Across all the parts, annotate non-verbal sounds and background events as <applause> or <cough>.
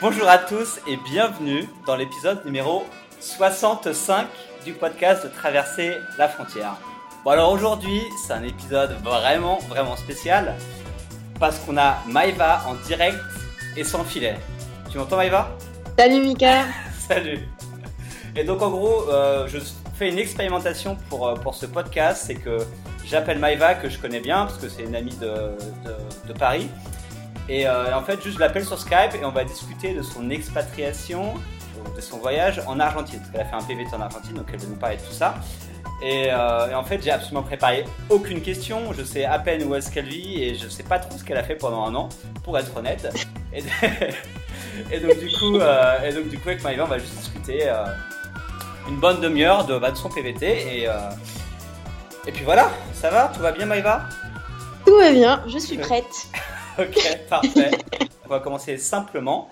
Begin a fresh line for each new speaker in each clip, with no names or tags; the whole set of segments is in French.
Bonjour à tous et bienvenue dans l'épisode numéro 65 du podcast de Traverser la frontière. Bon alors aujourd'hui c'est un épisode vraiment vraiment spécial parce qu'on a Maïva en direct et sans filet. Tu m'entends Maïva?
Salut Mika <laughs>
Salut Et donc en gros euh, je fais une expérimentation pour, euh, pour ce podcast, c'est que j'appelle Maïva que je connais bien parce que c'est une amie de, de, de Paris et euh, en fait, juste je l'appelle sur Skype et on va discuter de son expatriation, de son voyage en Argentine. Parce qu'elle a fait un PVT en Argentine, donc elle va nous parler de tout ça. Et, euh, et en fait, j'ai absolument préparé aucune question. Je sais à peine où est-ce qu'elle vit et je sais pas trop ce qu'elle a fait pendant un an, pour être honnête. Et, <laughs> et donc du coup, euh, et donc du coup, avec Maïva, on va juste discuter une bonne demi-heure de, bah, de son PVT et et puis voilà, ça va, tout va bien Maïva?
Tout va bien, je suis prête. <laughs>
Ok, parfait. On va commencer simplement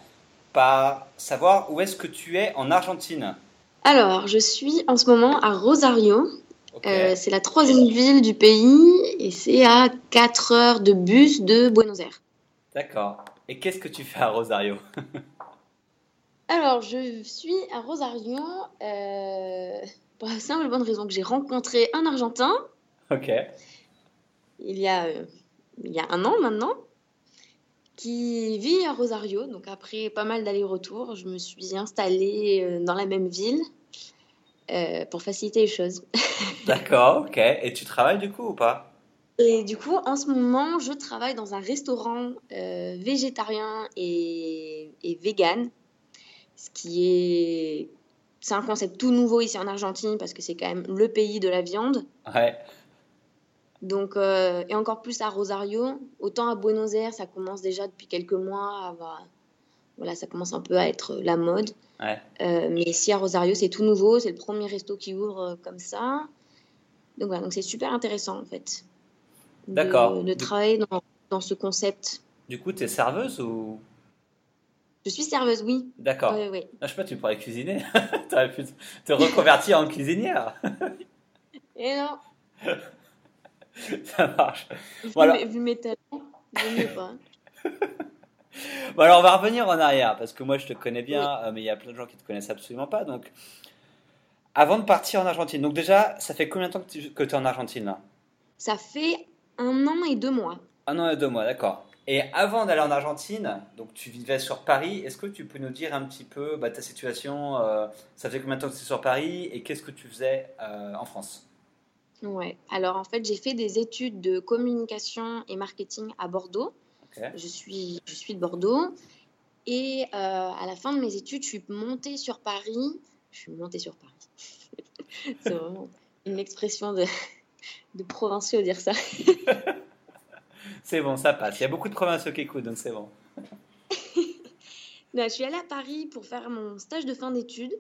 par savoir où est-ce que tu es en Argentine.
Alors, je suis en ce moment à Rosario.
Ok.
Euh, c'est la troisième ville du pays et c'est à 4 heures de bus de Buenos Aires.
D'accord. Et qu'est-ce que tu fais à Rosario? <laughs>
Alors, je suis à Rosario euh, pour la simple et bonne raison que j'ai rencontré un Argentin
Ok.
il y a, euh, il y a un an maintenant qui vit à Rosario. Donc, après pas mal d'allers-retours, je me suis installée euh, dans la même ville euh, pour faciliter les choses. <laughs>
D'accord, ok. Et tu travailles du coup ou pas?
Et du coup, en ce moment, je travaille dans un restaurant euh, végétarien et, et vegan, ce qui est... C'est un concept tout nouveau ici en Argentine parce que c'est quand même le pays de la viande.
Ouais.
Donc, euh, et encore plus à Rosario. Autant à Buenos Aires, ça commence déjà depuis quelques mois. à voilà, ça commence un peu à être la mode.
Ouais.
Euh, mais ici à Rosario, c'est tout nouveau. C'est le premier resto qui ouvre euh, comme ça. Donc voilà, donc c'est super intéressant en fait. de-
D'accord.
De, travailler dans, dans ce concept.
Du coup, tu es serveuse ou?
Je suis serveuse, oui.
D'accord.
Oui, oui.
Ah, je sais pas, tu pourrais cuisiner. <laughs> tu aurais pu te reconvertir en cuisinière.
Et non, <laughs> <laughs>
Ça marche.
vu,
Voilà.
mes, vu mes talents, mieux pas. <laughs>
Bon, alors on va revenir en arrière parce que moi je te connais bien, euh, mais il y a plein de gens qui te connaissent absolument pas. Donc, avant de partir en Argentine, donc déjà, ça fait combien de temps que tu que es en Argentine là?
Ça fait un an et deux mois.
Un an et deux mois, d'accord. Et avant d'aller en Argentine, donc tu vivais sur Paris, est-ce que tu peux nous dire un petit peu bah, ta situation euh, Ça fait combien de temps que tu es sur Paris et qu'est-ce que tu faisais euh, en France?
Ouais. Alors en fait, j'ai fait des études de communication et marketing à Bordeaux. Je suis, je suis de Bordeaux. Et euh, à la fin de mes études, je suis montée sur Paris. Je suis montée sur Paris. <laughs> C'est vraiment une expression de, <laughs> de provinciaux dire ça. <laughs>
C'est bon, ça passe. Il y a beaucoup de provinciaux qui écoutent, donc c'est bon.
Non, je suis allée à Paris pour faire mon stage de fin d'études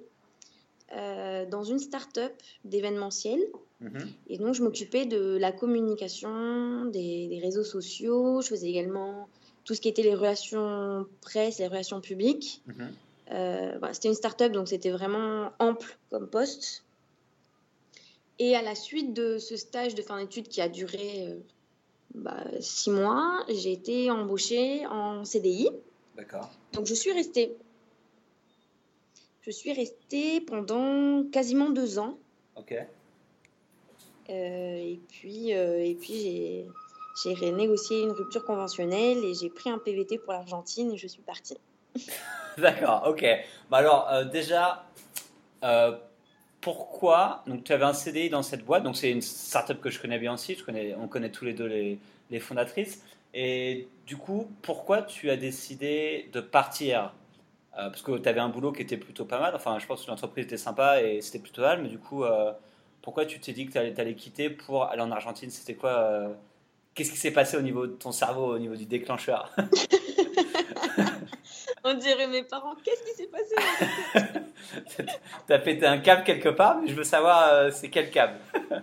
euh, dans une start-up d'événementiel.
Mhm.
Et donc, je m'occupais de la communication, des, des réseaux sociaux. Je faisais également tout ce qui était les relations presse les relations publiques.
Mhm.
Euh, voilà, c'était une start-up, donc c'était vraiment ample comme poste. Et à la suite de ce stage de fin d'études qui a duré euh, bah, six mois, j'ai été embauchée en CDI.
D'accord.
Donc je suis restée. Je suis restée pendant quasiment deux ans.
Ok.
Euh, et puis, euh, et puis j'ai, j'ai renégocié une rupture conventionnelle et j'ai pris un PVT pour l'Argentine et je suis partie. <laughs>
D'accord, ok. Bah alors, euh, déjà, euh, pourquoi Donc, tu avais un CDI dans cette boîte, donc c'est une startup que je connais bien aussi, je connais, on connaît tous les deux les, les fondatrices. Et du coup, pourquoi tu as décidé de partir Euh, Parce que tu avais un boulot qui était plutôt pas mal, enfin, je pense que l'entreprise était sympa et c'était plutôt mal, mais du coup, euh, pourquoi tu t'es dit que tu allais, quitter pour aller en Argentine? C'était quoi euh, Qu'est-ce qui s'est passé au niveau de ton cerveau, au niveau du déclencheur? <laughs>
On dirait mes parents, qu'est-ce qui s'est passé? <laughs>
T'as pété un câble quelque part, mais je veux savoir c'est quel câble. <laughs>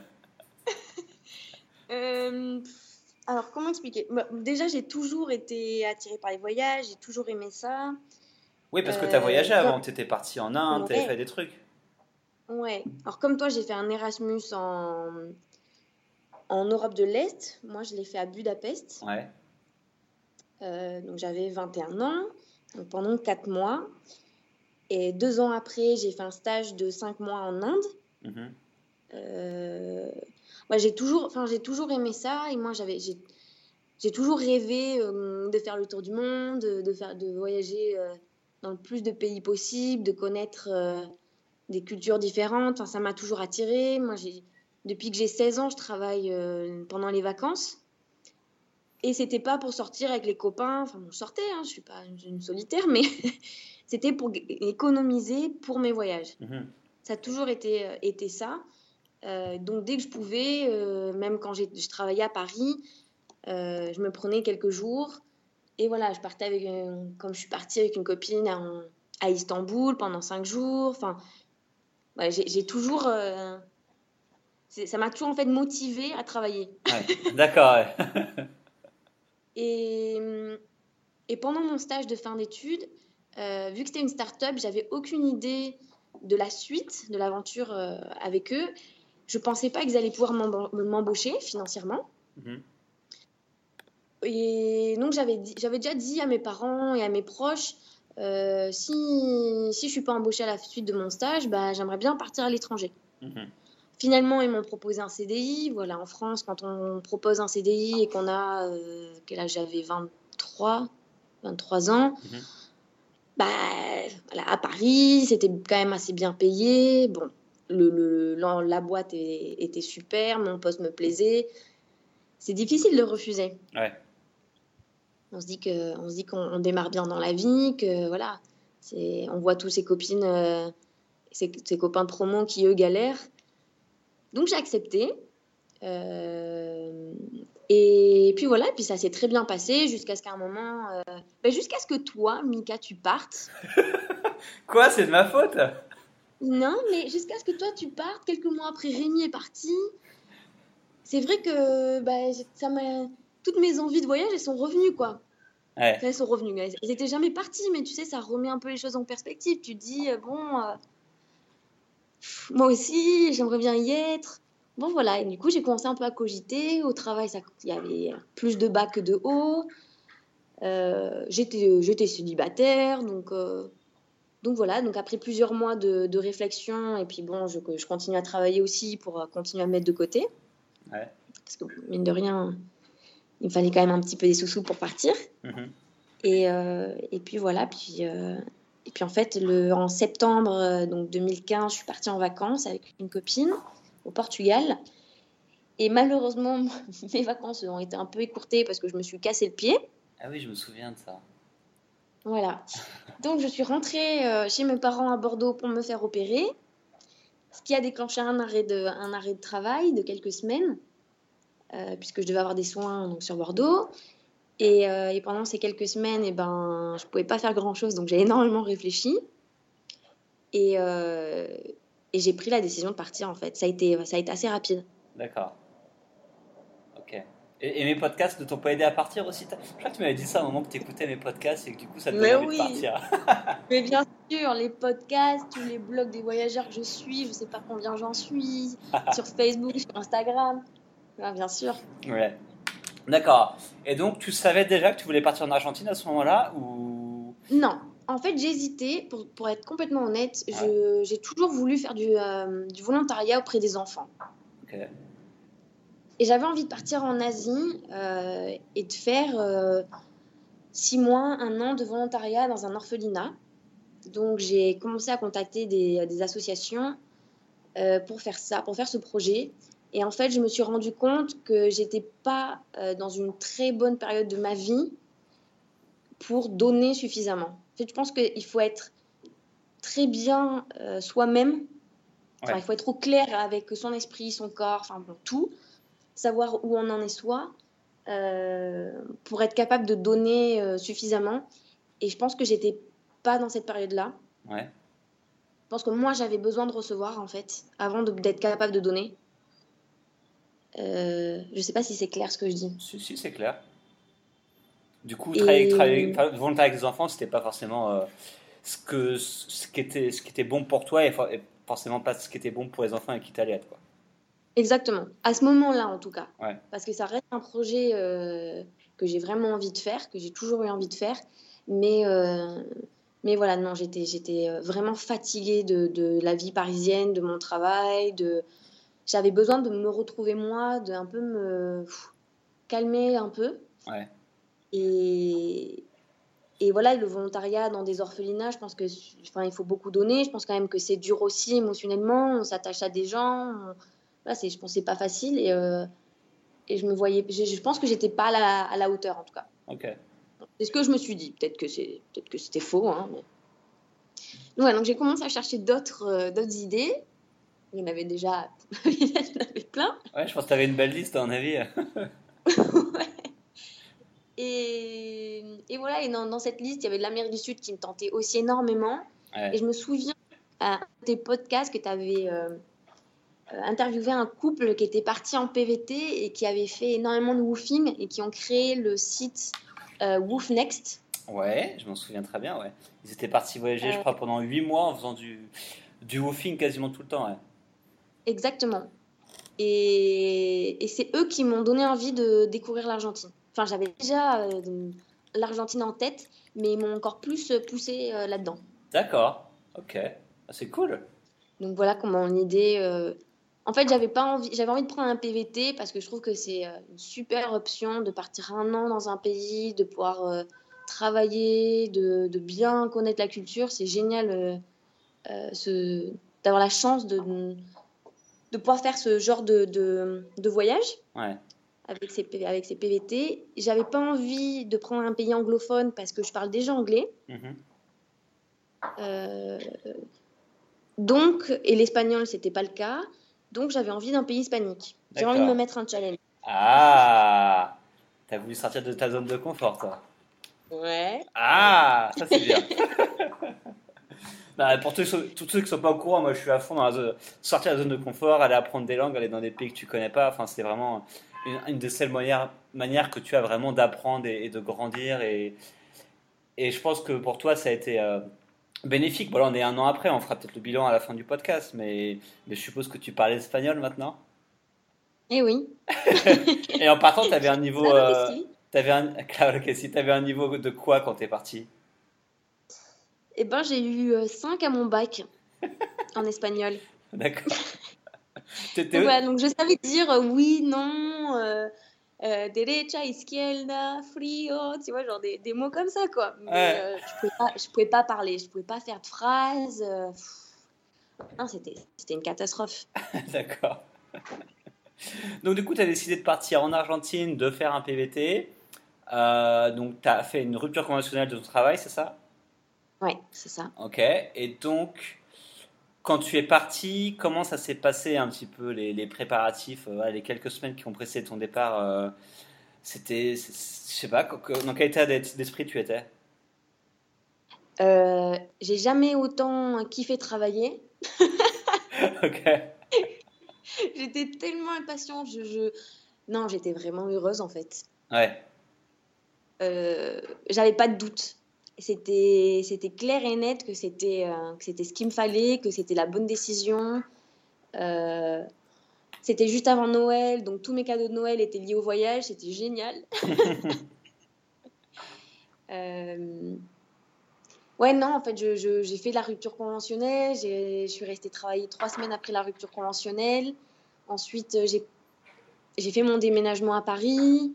Alors, comment expliquer? Bah, Déjà, j'ai toujours été attirée par les voyages, j'ai toujours aimé ça.
Oui, parce que
Euh,
tu as voyagé
comme-
avant, tu étais parti en Inde, tu
Ouais.
fait des trucs.
Ouais. Alors, comme toi, j'ai fait un Erasmus en, en Europe de l'Est. Moi, je l'ai fait à Budapest.
Ouais.
Euh, donc, j'avais 21 ans. pendant quatre mois. Et deux ans après, j'ai fait un stage de cinq mois en Inde.
Mhm.
Euh, ouais, j'ai toujours, enfin, j'ai toujours aimé ça. Et moi, j'avais, j'ai, toujours rêvé euh, de faire le tour du monde, de, de faire, de voyager euh, dans le plus de pays possible, de connaître euh, des cultures différentes. Enfin, ça m'a toujours attiré. Moi, depuis que j'ai 16 ans, je travaille euh, pendant les vacances. Et c'était pas pour sortir avec les copains. Enfin, bon, je sortais, hein, je suis pas une, solitaire, mais <laughs> c'était pour économiser pour mes voyages.
Mhm.
Ça a toujours été, euh, été ça. Euh, donc dès que je pouvais, même quand je travaillais à Paris, je me prenais quelques jours. Et voilà, je partais avec, euh, comme je suis partie avec une copine à, à Istanbul pendant cinq jours. Enfin, ouais, j'ai toujours, euh, ça m'a toujours en fait motivée à travailler.
Ouais. D'accord, ouais. <laughs>
Et, et pendant mon stage de fin d'études, euh, vu que c'était une start-up, j'avais aucune idée de la suite de l'aventure euh, avec eux. Je pensais pas qu'ils allaient pouvoir m'emba- m'embaucher financièrement.
Mhm.
Et donc j'avais déjà dit à mes parents et à mes proches, euh, si, si je suis pas embauchée à la suite de mon stage, bah, j'aimerais bien partir à l'étranger.
Mhm.
Finalement, ils m'ont proposé un CDI. Voilà, en France, quand on propose un CDI et qu'on a, euh, quel âge j'avais? 23, 23 ans,
Mhm.
bah, voilà, à Paris, c'était quand même assez bien payé. Bon, le, le- la, la boîte est- était super, mon poste me plaisait. C'est difficile de refuser.
Ouais.
On se dit que, on se dit qu'on on démarre bien dans la vie, que voilà, c'est, on voit tous ses copines, euh, ses, ses copains de promo qui eux galèrent. Donc j'ai accepté. Euh, et puis voilà, et puis ça s'est très bien passé jusqu'à ce qu'à un moment, euh, ben, jusqu'à ce que toi, Mika, tu partes. <laughs>
Quoi, c'est de ma faute?
Non, mais jusqu'à ce que toi tu partes, quelques mois après Rémi est parti, c'est vrai que j'ai- ça m'a... toutes mes envies de voyage, elles sont revenues, quoi.
Ouais.
Enfin, elles sont revenues. Elles, elles étaient jamais parties, mais tu sais, ça remet un peu les choses en perspective. Tu te dis, euh, bon, euh, moi aussi, j'aimerais bien y être. Bon, voilà. Et du coup, j'ai commencé un peu à cogiter. Au travail, il y avait plus de bas que de haut. Euh, j'étais, j'étais célibataire, donc... euh, donc voilà, donc après plusieurs mois de, de réflexion, et puis bon, je, je continue à travailler aussi pour euh, continuer à me mettre de côté.
Ouais.
Parce que mine de rien, il me fallait quand même un petit peu des sous-sous pour partir.
Mhm.
Et, euh, et puis voilà, puis, euh, et puis en fait, le, en septembre euh, donc 2015, je suis partie en vacances avec une copine au Portugal. Et malheureusement, <laughs> mes vacances ont été un peu écourtées parce que je me suis cassé le pied.
Ah oui, je me souviens de ça.
Voilà. <laughs> Donc je suis rentrée chez mes parents à Bordeaux pour me faire opérer, ce qui a déclenché un arrêt de, un arrêt de travail de quelques semaines, puisque je devais avoir des soins donc, sur Bordeaux. Et, euh, et pendant ces quelques semaines, eh ben, je ne pouvais pas faire grand-chose, donc j'ai énormément réfléchi. Et, euh, et j'ai pris la décision de partir, en fait. Ça a été, ça a été assez rapide.
D'accord. Ok. Et, et mes podcasts ne t'ont pas aidé à partir aussi? Je crois que tu m'avais dit ça au moment que tu écoutais mes podcasts et que du coup ça te donnait
oui.
de partir. <laughs> <laughs>
Mais bien sûr, les podcasts, tous les blogs des voyageurs que je suis, je sais pas combien j'en suis, <laughs> sur Facebook, sur Instagram. Ah, bien sûr.
Ouais. D'accord. Et donc tu savais déjà que tu voulais partir en Argentine à ce moment-là ou?
Non, en fait, j'hésitais, pour, pour être complètement honnête, je- j'ai toujours voulu faire du, euh, du volontariat auprès des enfants.
Ok.
Et j'avais envie de partir en Asie euh, et de faire euh, six mois, un an de volontariat dans un orphelinat. Donc j'ai commencé à contacter des, des associations pour faire ça, pour faire ce projet. Et en fait, je me suis rendu compte que j'étais pas euh, dans une très bonne période de ma vie pour donner suffisamment. En fait, je pense qu'il faut être très bien euh, soi-même. Enfin,
Ouais.
Il faut être au clair avec son esprit, son corps, enfin bon, tout. Savoir où on en est soi euh, pour être capable de donner suffisamment. Et je pense que j'étais pas dans cette période-là.
Ouais.
Je pense que moi, j'avais besoin de recevoir, en fait, avant d'être capable de donner. Euh, je sais pas si c'est clair ce que je dis.
Si, si, c'est clair. Du coup,
Et-
travailler, volontaire avec des enfants, c'était pas forcément euh, ce, que, ce, qui était, ce qui était bon pour toi et, for- et forcément pas ce qui était bon pour les enfants et qui t'allait être. Quoi.
Exactement. À ce moment-là, en tout cas.
Ouais.
Parce que ça reste un projet euh, que j'ai vraiment envie de faire, que j'ai toujours eu envie de faire. Mais, mais voilà, non, j'étais, j'étais vraiment fatiguée de, de, la vie parisienne, de mon travail. De... J'avais besoin de me retrouver moi, de un peu me calmer un peu.
Ouais.
Et, et voilà, le volontariat dans des orphelinats, je pense que, enfin, il faut beaucoup donner. Je pense quand même que c'est dur aussi émotionnellement. On s'attache à des gens. Voilà, c'est, je pense c'est pas facile. Et, euh, et je me voyais, je, pense que j'étais pas à la, à la, hauteur en tout cas.
Ok.
C'est ce que je me suis dit. Peut-être que c'est, peut-être que c'était faux. Hein, donc, ouais, donc j'ai commencé à chercher d'autres, euh, d'autres idées. Il y en avait déjà, <laughs> il y en avait plein.
Ouais, je pense que tu avais une belle liste, à mon avis. <laughs> <laughs>
ouais. Et, et, voilà, et dans, dans, cette liste, il y avait de l'Amérique du Sud qui me tentait aussi énormément. Et je me souviens à tes podcasts que tu avais euh, euh, interviewé un couple qui était parti en PVT et qui avait fait énormément de woofing et qui ont créé le site euh, Woof Next.
Ouais, je m'en souviens très bien, ouais. Ils étaient partis voyager, je crois, pendant 8 mois en faisant du, du woofing quasiment tout le temps, ouais.
Exactement. Et, et c'est eux qui m'ont donné envie de découvrir l'Argentine. Enfin, j'avais déjà euh, l'Argentine en tête, mais ils m'ont encore plus poussé euh, là-dedans.
D'accord, ok, ah, c'est cool.
Donc voilà comment l'idée. Euh... En fait, j'avais pas envie, j'avais envie de prendre un PVT parce que je trouve que c'est euh, une super option de partir un an dans un pays, de pouvoir travailler, de, de, bien connaître la culture. C'est génial ce, d'avoir la chance de, de pouvoir faire ce genre de, de, de voyage.
Ouais
avec ces, avec ces PVT. J'avais pas envie de prendre un pays anglophone parce que je parle déjà anglais.
Mhm.
Euh, donc, et l'espagnol, c'était pas le cas. Donc, j'avais envie d'un pays hispanique. J'ai envie de me mettre un challenge.
Ah T'as voulu sortir de ta zone de confort, toi
Ouais.
Ah Ça, c'est bien. <laughs> Bah, pour tous, tous, ceux qui sont pas au courant, moi je suis à fond dans la zone, sortir de la zone de confort, aller apprendre des langues, aller dans des pays que tu connais pas. Enfin, c'est vraiment une, des seules manières, manières, que tu as vraiment d'apprendre et, de grandir. Et, et je pense que pour toi, ça a été euh, bénéfique. Bon, on est un an après, on fera peut-être le bilan à la fin du podcast, mais, mais je suppose que tu parles espagnol maintenant.
Eh oui. <laughs>
et en partant, tu avais un niveau. Euh, avais un, <laughs> si tu avais un niveau de quoi quand tu es parti?
Eh ben, j'ai eu 5 euh, à mon bac <laughs> en espagnol.
D'accord. <laughs>
donc je savais dire euh, oui, non, euh, euh, derecha, izquierda, frio, tu vois, genre des, des mots comme ça, quoi. Mais euh, je, pouvais pas, je pouvais pas parler, je pouvais pas faire de phrases. non, c'était une catastrophe. <laughs>
D'accord. Donc du coup, tu as décidé de partir en Argentine, de faire un PVT. donc tu as fait une rupture conventionnelle de ton travail, c'est ça?
Oui, c'est ça.
Ok. Et donc, quand tu es parti, comment ça s'est passé un petit peu les, préparatifs, euh, les quelques semaines qui ont précédé ton départ euh, C'était, je sais pas, dans quel état d'esprit tu étais?
Euh, J'ai jamais autant kiffé travailler. <laughs>
ok. <laughs>
j'étais tellement impatiente. Je, Non, j'étais vraiment heureuse en fait.
Ouais.
J'avais pas de doute c'était c'était clair et net que c'était euh, c'était ce qu'il me fallait, que c'était la bonne décision. Euh, c'était juste avant Noël, donc tous mes cadeaux de Noël étaient liés au voyage, c'était génial. <laughs> euh... Ouais, non, en fait, j'ai fait la rupture conventionnelle, je suis restée travailler trois semaines après la rupture conventionnelle. Ensuite, j'ai fait mon déménagement à Paris.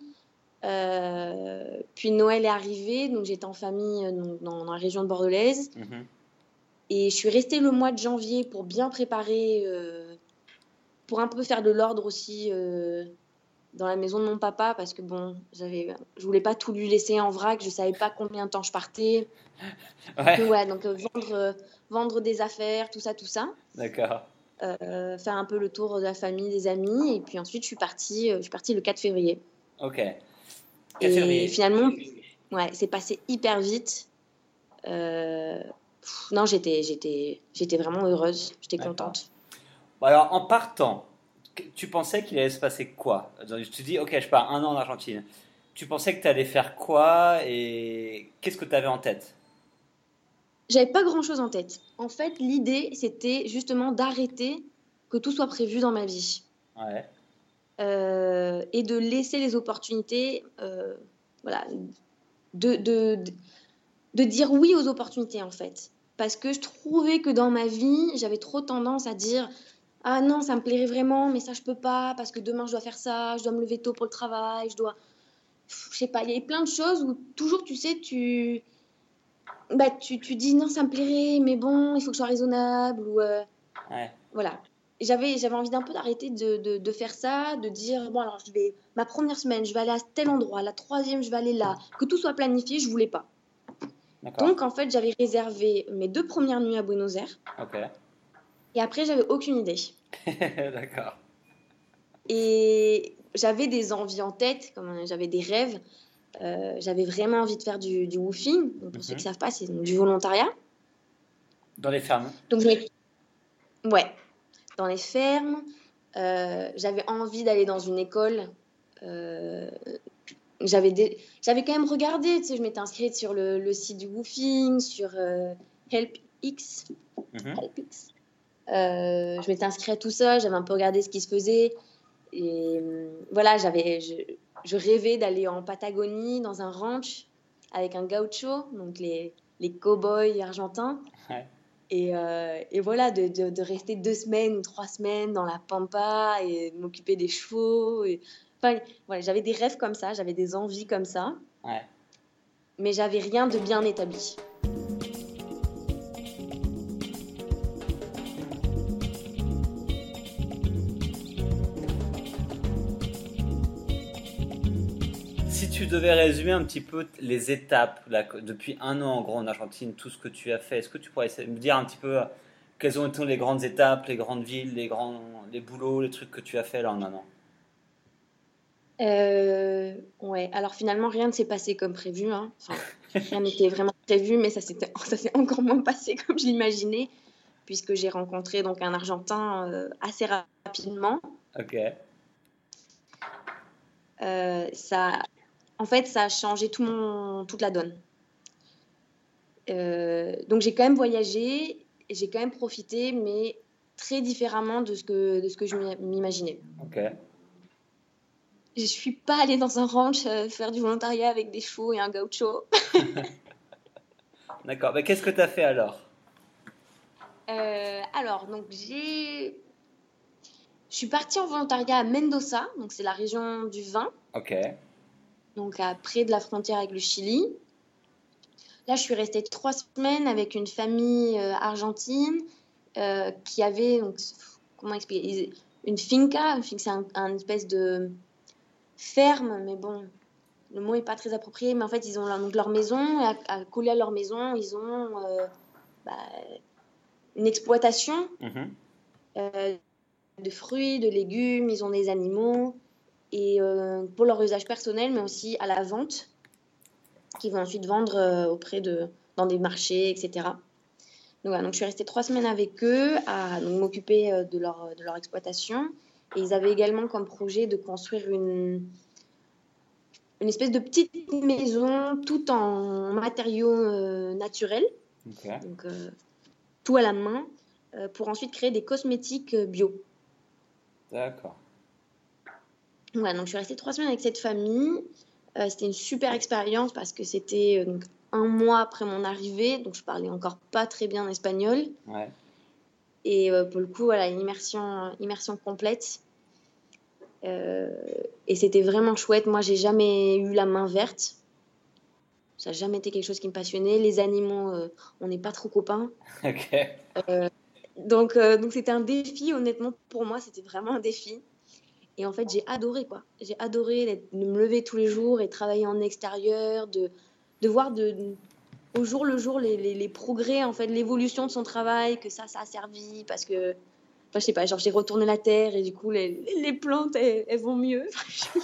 Euh, puis Noël est arrivé, donc j'étais en famille euh, dans, la région de Bordelaise. Mhm. Et je suis restée le mois de janvier pour bien préparer, euh, pour un peu faire de l'ordre aussi dans la maison de mon papa, parce que bon, j'avais, je voulais pas tout lui laisser en vrac, je savais pas combien de temps je partais.
Ouais.
Donc, vendre, vendre des affaires, tout ça, tout ça.
D'accord.
faire un peu le tour de la famille, des amis, et puis ensuite je suis partie, je suis partie le 4 février.
Ok.
Et finalement, ouais, c'est passé hyper vite. Euh, non, j'étais, j'étais, j'étais vraiment heureuse, j'étais contente.
alors, en partant, tu pensais qu'il allait se passer quoi? Je te dis, ok, je pars un an en Argentine. Tu pensais que tu allais faire quoi et qu'est-ce que tu avais en tête?
J'avais pas grand-chose en tête. En fait, l'idée, c'était justement d'arrêter que tout soit prévu dans ma vie.
Ouais.
Euh, et de laisser les opportunités, euh, voilà, de, de, de dire oui aux opportunités en fait. Parce que je trouvais que dans ma vie, j'avais trop tendance à dire ah non, ça me plairait vraiment, mais ça je peux pas parce que demain je dois faire ça, je dois me lever tôt pour le travail, je dois je sais pas, il y a plein de choses où toujours tu sais tu bah tu, tu dis non, ça me plairait, mais bon, il faut que je sois raisonnable ou euh,
Ouais.
voilà. J'avais j'avais envie d'un peu d'arrêter de, de, de faire ça, de dire bon alors je vais ma première semaine, je vais aller à tel endroit, la troisième, je vais aller là, que tout soit planifié, je voulais pas. Donc, en fait, j'avais réservé mes deux premières nuits à Buenos Aires. Et après, j'avais aucune idée. <laughs>
D'accord.
Et j'avais des envies en tête, comme j'avais des rêves. Euh, j'avais vraiment envie de faire du, du woofing. Donc, pour ceux
Mhm.
qui ne savent pas, c'est du volontariat.
Dans les fermes.
Donc, je ouais, dans les fermes. Euh, j'avais envie d'aller dans une école. Euh, j'avais des... j'avais quand même regardé, tu sais, je m'étais inscrite sur le, le site du woofing, sur euh, HelpX.
Mhm.
Helpix. Euh, je m'étais inscrite à tout ça, j'avais un peu regardé ce qui se faisait. Et voilà, j'avais, je, je rêvais d'aller en Patagonie, dans un ranch, avec un gaucho, donc les, les cow-boys argentins.
Ouais.
Et, euh, et voilà, de, de, de rester deux semaines ou trois semaines dans la pampa et m'occuper des chevaux. Et... Enfin, voilà, j'avais des rêves comme ça, j'avais des envies comme ça,
Ouais.
mais j'avais rien de bien établi.
Tu devais résumer un petit peu les étapes là, depuis un an en gros en Argentine, tout ce que tu as fait, est-ce que tu pourrais me dire un petit peu euh, quelles ont été les grandes étapes, les grandes villes, les grands, les boulots, les trucs que tu as fait là en un an?
Euh, ouais, alors finalement, rien ne s'est passé comme prévu. hein. Enfin, rien n'était vraiment prévu, mais ça <laughs> s'est encore moins passé <laughs> comme je l'imaginais, puisque j'ai rencontré donc un Argentin euh, assez rapidement.
Ok.
Euh, ça, en fait, ça a changé tout mon, toute la donne. Euh, donc j'ai quand même voyagé, j'ai quand même profité, mais très différemment de ce que, de ce que je m'i- m'imaginais.
Ok.
Je suis pas allée dans un ranch euh, faire du volontariat avec des chevaux et un gaucho. <laughs>
D'accord. Mais qu'est-ce que tu as fait alors?
Euh, alors, donc j'ai. Je suis partie en volontariat à Mendoza, donc c'est la région du vin,
Ok.
Donc à près de la frontière avec le Chili. Là, je suis restée trois semaines avec une famille euh, argentine euh, qui avait, donc, comment expliquer, une finca, c'est un, un espèce de ferme, mais bon, le mot est pas très approprié, mais en fait, ils ont leur, donc leur maison, et à, à coller à leur maison, ils ont euh, bah, une exploitation
Mhm.
euh, de fruits, de légumes, ils ont des animaux, et euh, pour leur usage personnel, mais aussi à la vente, qu'ils vont ensuite vendre euh, auprès de, dans des marchés, etc. Donc, voilà, donc je suis restée trois semaines avec eux à m'occuper euh, de leur, de leur exploitation. Et ils avaient également comme projet de construire une, une espèce de petite maison tout en matériaux euh, naturels donc euh, tout à la main, euh, pour ensuite créer des cosmétiques bio.
D'accord.
Voilà, donc je suis restée trois semaines avec cette famille. Euh, c'était une super expérience parce que c'était euh, un mois après mon arrivée, donc je parlais encore pas très bien espagnol.
Ouais.
Et euh, pour le coup, voilà, une immersion, immersion complète. Et c'était vraiment chouette. Moi, j'ai jamais eu la main verte. Ça n'a jamais été quelque chose qui me passionnait. Les animaux, on n'est pas trop copains. <laughs> Donc, donc c'était un défi, honnêtement, pour moi, c'était vraiment un défi. Et en fait, j'ai adoré, quoi. J'ai adoré de me lever tous les jours et travailler en extérieur, de, de voir de, de- au jour le jour les, les, les progrès, en fait, l'évolution de son travail, que ça, ça a servi, parce que, enfin, je sais pas, genre, j'ai retourné la terre et du coup, les, les plantes, elles, elles vont mieux.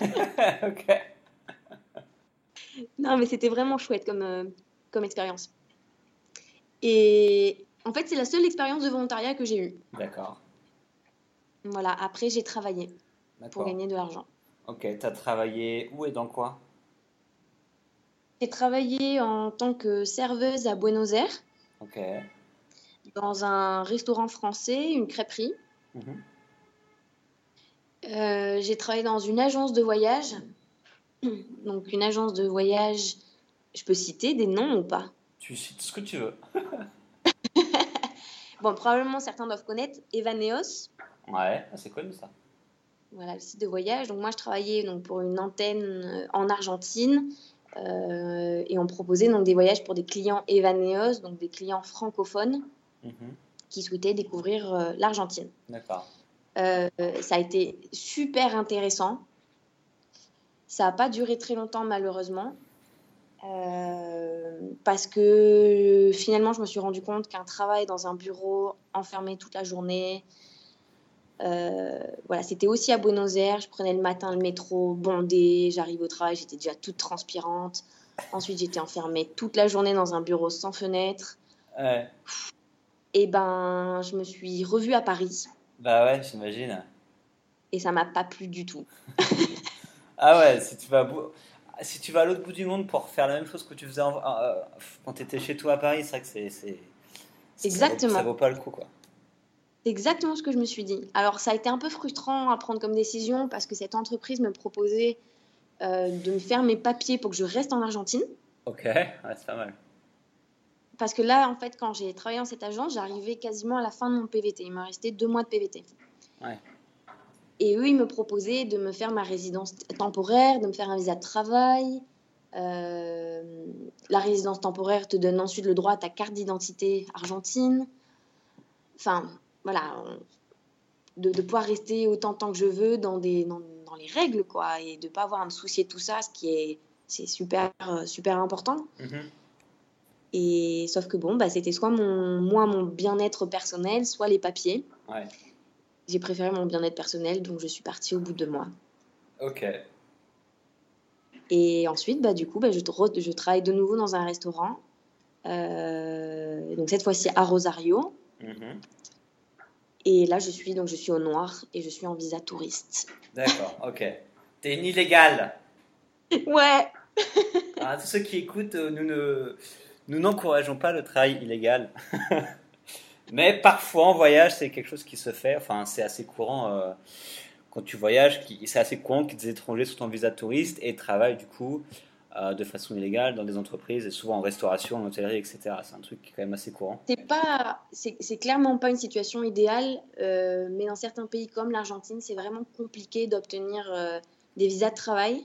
<laughs>
ok.
Non, mais c'était vraiment chouette comme, euh, comme expérience. Et en fait, c'est la seule expérience de volontariat que j'ai eue.
D'accord.
Voilà, après, j'ai travaillé pour gagner de l'argent.
Ok. Tu as travaillé où et dans quoi?
J'ai travaillé en tant que serveuse à Buenos Aires,
Ok.
dans un restaurant français, une crêperie.
Mhm.
Euh, j'ai travaillé dans une agence de voyage. <clears throat> Donc, une agence de voyage, je peux citer des noms ou pas?
Tu cites ce que tu veux. <laughs>
bon, probablement certains doivent connaître Evaneos.
Ouais, c'est connu ça.
Voilà, le site de voyage. Donc moi, je travaillais donc, pour une antenne euh, en Argentine euh, et on proposait donc des voyages pour des clients Evaneos, donc des clients francophones mhm. qui souhaitaient découvrir euh, l'Argentine.
D'accord.
ça a été super intéressant. Ça n'a pas duré très longtemps malheureusement. parce que finalement, je me suis rendu compte qu'un travail dans un bureau enfermé toute la journée, voilà, c'était aussi à Buenos Aires. Je prenais le matin le métro bondé. J'arrive au travail, j'étais déjà toute transpirante. Ensuite, j'étais enfermée toute la journée dans un bureau sans fenêtre. Et ben, je me suis revue à Paris.
Bah ouais, j'imagine.
Et ça m'a pas plu du tout. <laughs>
ah ouais, si tu vas, si tu vas à l'autre bout du monde pour faire la même chose que tu faisais euh, quand tu étais chez toi à Paris, c'est vrai que c'est.
Exactement.
Ça vaut, ça vaut pas le coup, quoi.
C'est exactement ce que je me suis dit. Alors, ça a été un peu frustrant à prendre comme décision parce que cette entreprise me proposait euh, de me faire mes papiers pour que je reste en Argentine.
Ok, c'est pas mal.
Parce que là, en fait, quand j'ai travaillé dans cette agence, j'arrivais quasiment à la fin de mon PVT. Il m'a resté deux mois de PVT.
Ouais.
Et eux, ils me proposaient de me faire ma résidence temporaire, de me faire un visa de travail. Euh, la résidence temporaire te donne ensuite le droit à ta carte d'identité argentine. Enfin, voilà, de, pouvoir rester autant de temps que je veux dans, des, dans, les règles, quoi, et de ne pas avoir à me soucier de tout ça, ce qui est, c'est super, euh, super important. Mhm. Et sauf que bon, bah, c'était soit mon, moi, mon bien-être personnel, soit les papiers. J'ai préféré mon bien-être personnel, donc je suis partie au bout de mois.
Ok.
Et ensuite, bah, du coup, bah, je, je travaille de nouveau dans un restaurant. Euh, donc cette fois-ci à Rosario. Mhm. Et là, je suis donc je suis au noir et je suis en visa touriste.
D'accord, ok. T'es une illégale. <laughs>
Ouais.
ah, tous ceux qui écoutent, euh, nous ne nous n'encourageons pas le travail illégal. <laughs> Mais parfois en voyage, c'est quelque chose qui se fait. Enfin, c'est assez courant euh, quand tu voyages. C'est assez courant que des étrangers sont en visa touriste et travaillent du coup euh, de façon illégale dans des entreprises et souvent en restauration, en hôtellerie, etc. C'est un truc qui est quand même assez courant.
C'est pas, c'est clairement pas une situation idéale, euh, mais dans certains pays comme l'Argentine, c'est vraiment compliqué d'obtenir euh, des visas de travail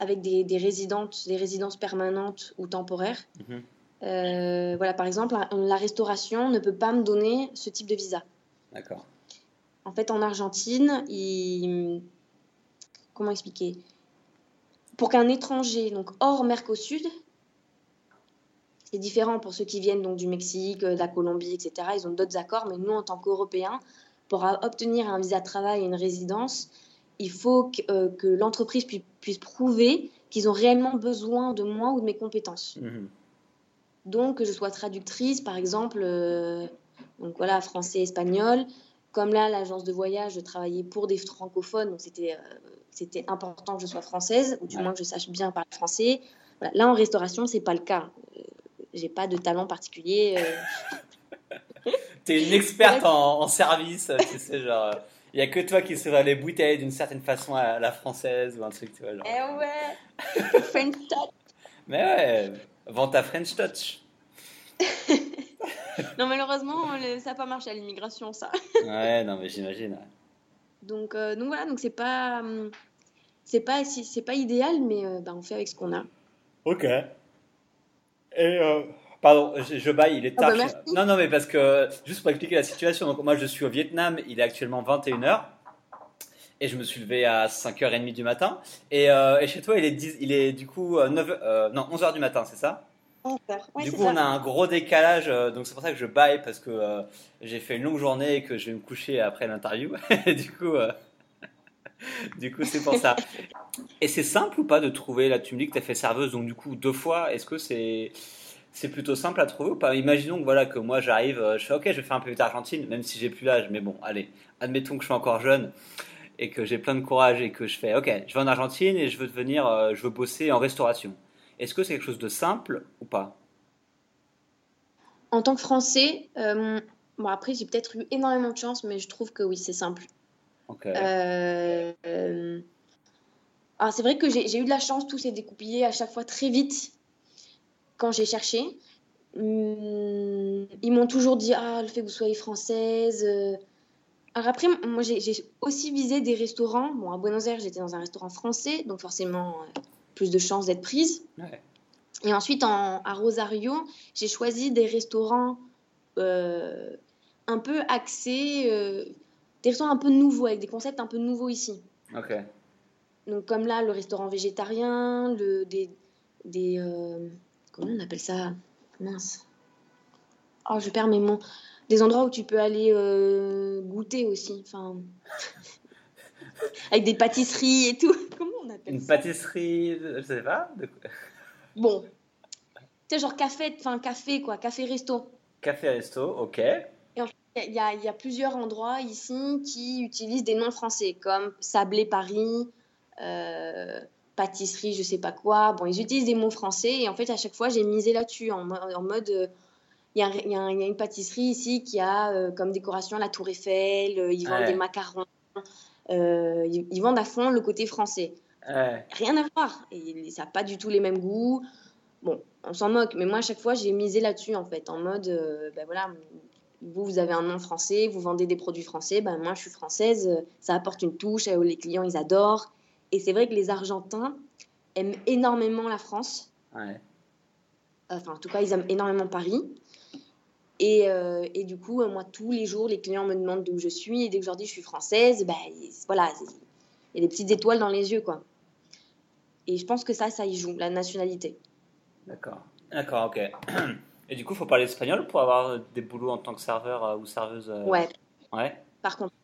avec des, des, résidences, des résidences permanentes ou temporaires. Mhm. voilà, par exemple, la, restauration ne peut pas me donner ce type de visa.
D'accord.
En fait, en Argentine, il... comment expliquer? Pour qu'un étranger, donc hors Mercosur, c'est différent pour ceux qui viennent donc du Mexique, de la Colombie, etc. Ils ont d'autres accords, mais nous, en tant qu'Européens, pour obtenir un visa de travail et une résidence, il faut que, euh, l'entreprise puisse, prouver qu'ils ont réellement besoin de moi ou de mes compétences. Mhm. Donc, que je sois traductrice, par exemple, euh, donc voilà, français, espagnol. Comme là, l'agence de voyage, je travaillais pour des francophones, donc c'était euh, c'était important que je sois française, ou du moins que je sache bien parler français. Là, en restauration, c'est pas le cas. Euh, j'ai pas de talent particulier.
Euh. <laughs> tu es une experte en, service, tu sais, genre. Il n'y a que toi qui sais les bouteilles d'une certaine façon à la française ou un truc, tu vois. Genre.
Eh ouais <laughs> French touch
Mais ouais, vends ta French touch <laughs>
Non, malheureusement, ça n'a pas marché à l'immigration, ça.
ouais, non, mais j'imagine.
Donc, euh, donc voilà, donc c'est pas. Hum, c'est pas, c'est pas idéal, mais euh, bah, on fait avec ce qu'on a.
Ok. Et euh, pardon, je, baille, il est
ah
tard.
bah,
non, non, mais parce que juste pour expliquer la situation, donc moi je suis au Vietnam, il est actuellement 21h. Et je me suis levé à 5h30 du matin. Et, euh, et chez toi, il est, il est du coup 9, non, 11h du matin, c'est ça?
11h. Ouais,
du coup, on a un gros décalage, donc c'est pour ça que je baille parce que j'ai fait une longue journée et que je vais me coucher après l'interview. <laughs> du coup, <laughs> du coup, c'est pour ça. <laughs> Et c'est simple ou pas de trouver, là tu me dis que tu as fait serveuse, donc du coup deux fois, est-ce que c'est c'est plutôt simple à trouver ou pas? Imaginons que, voilà, que moi j'arrive, euh, je fais ok, je vais faire un peu d'Argentine, même si j'ai plus l'âge, mais bon, allez, admettons que je suis encore jeune et que j'ai plein de courage et que je fais ok, je vais en Argentine et je veux devenir, euh, je veux bosser en restauration. Est-ce que c'est quelque chose de simple ou pas?
En tant que Français, euh, bon après j'ai peut-être eu énormément de chance, mais je trouve que oui, c'est simple. Euh, euh, c'est vrai que j'ai eu de la chance, tout s'est découpillé à chaque fois très vite. quand j'ai cherché, hum, ils m'ont toujours dit Ah, le fait que vous soyez française. Alors après, moi, j'ai aussi visé des restaurants. Bon, à Buenos Aires, j'étais dans un restaurant français, donc forcément, plus de chances d'être prise.
Ouais.
Et ensuite, en- à Rosario, j'ai choisi des restaurants euh, un peu axés, euh, des restaurants un peu nouveaux, avec des concepts un peu nouveaux ici.
Ok.
Donc, comme là, le restaurant végétarien, le, des. des euh, comment on appelle ça? Mince. Oh, je perds mes mots. Des endroits où tu peux aller goûter aussi. Enfin. <laughs> avec des pâtisseries et tout. <laughs> Comment on appelle
Une
ça
pâtisserie, je sais pas. de-
Bon. Tu sais, genre café, enfin café quoi, café-resto.
Café resto, ok.
Il y, y a plusieurs endroits ici qui utilisent des noms français, comme Sablé Paris, euh, pâtisserie, je sais pas quoi. Bon, ils utilisent des mots français et en fait, à chaque fois, j'ai misé là-dessus en, mo- en mode. euh, Il y, a, y y une pâtisserie ici qui a euh, comme décoration la Tour Eiffel, euh, ils vendent
Ouais.
des macarons, ils, ils vendent à fond le côté français.
Ouais.
Rien à voir. Et ça n'a pas du tout les mêmes goûts. Bon, on s'en moque, mais moi, à chaque fois, j'ai misé là-dessus, en fait, en mode, euh, ben voilà, vous, vous avez un nom français, vous vendez des produits français, ben moi, je suis française, euh, ça apporte une touche, euh, les clients, ils adorent. Et c'est vrai que les Argentins aiment énormément la France.
Ouais.
Enfin, en tout cas, ils aiment énormément Paris. Et, euh, et du coup, euh, moi, tous les jours, les clients me demandent d'où je suis. Et dès que je leur dis que je suis française, ben, voilà, il y a des petites étoiles dans les yeux, quoi. Et je pense que ça, ça y joue, la nationalité.
D'accord. D'accord, ok. Et du coup, faut parler espagnol pour avoir des boulots en tant que serveur euh, ou serveuse euh,
Ouais,
Ouais.
par contre,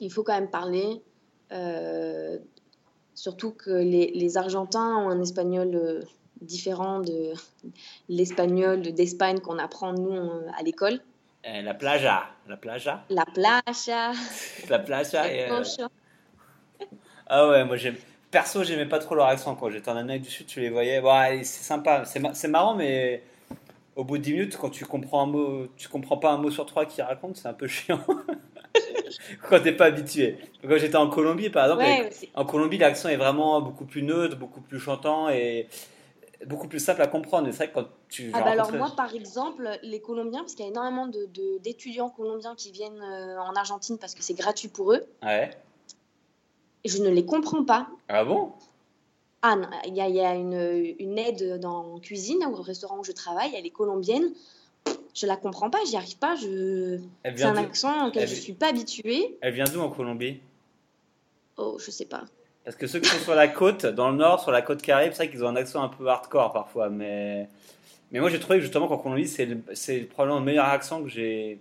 il faut quand même parler. euh, surtout que les, les Argentins ont un espagnol euh, différent de l'espagnol de- d'Espagne qu'on apprend, nous, à l'école.
Et la playa. La playa?
La playa, <laughs>
La playa. et, euh. Ah ouais, moi j'aime. Perso, j'aimais pas trop leur accent quand j'étais en Amérique du Sud, tu les voyais. Ouais, c'est sympa, c'est ma- marrant, mais au bout de 10 minutes, quand tu comprends un mot, tu comprends pas un mot sur trois qu'ils racontent, c'est un peu chiant. <laughs> quand t'es pas habitué. Quand j'étais en Colombie, par exemple,
Ouais,
en Colombie, l'accent est vraiment beaucoup plus neutre, beaucoup plus chantant et beaucoup plus simple à comprendre. C'est vrai que quand tu.
Ah bah alors moi par exemple les Colombiens parce qu'il y a énormément de- de- d'étudiants colombiens qui viennent euh, en Argentine parce que c'est gratuit pour eux
Ouais.
je ne les comprends pas.
Ah bon?
Ah il y a, y a une, une aide dans cuisine au restaurant où je travaille, elle est colombienne. Je la comprends pas, j'y arrive pas, je c'est un accent auquel
elle
je suis pas habituée.
Elle vient d'où en Colombie?
Oh, je sais pas.
Parce que ceux qui sont sur la côte, dans le nord, sur la côte caribe, c'est vrai qu'ils ont un accent un peu hardcore parfois. Mais, mais moi, j'ai trouvé que justement qu'en Colombie, c'est le- c'est probablement le meilleur accent que j'ai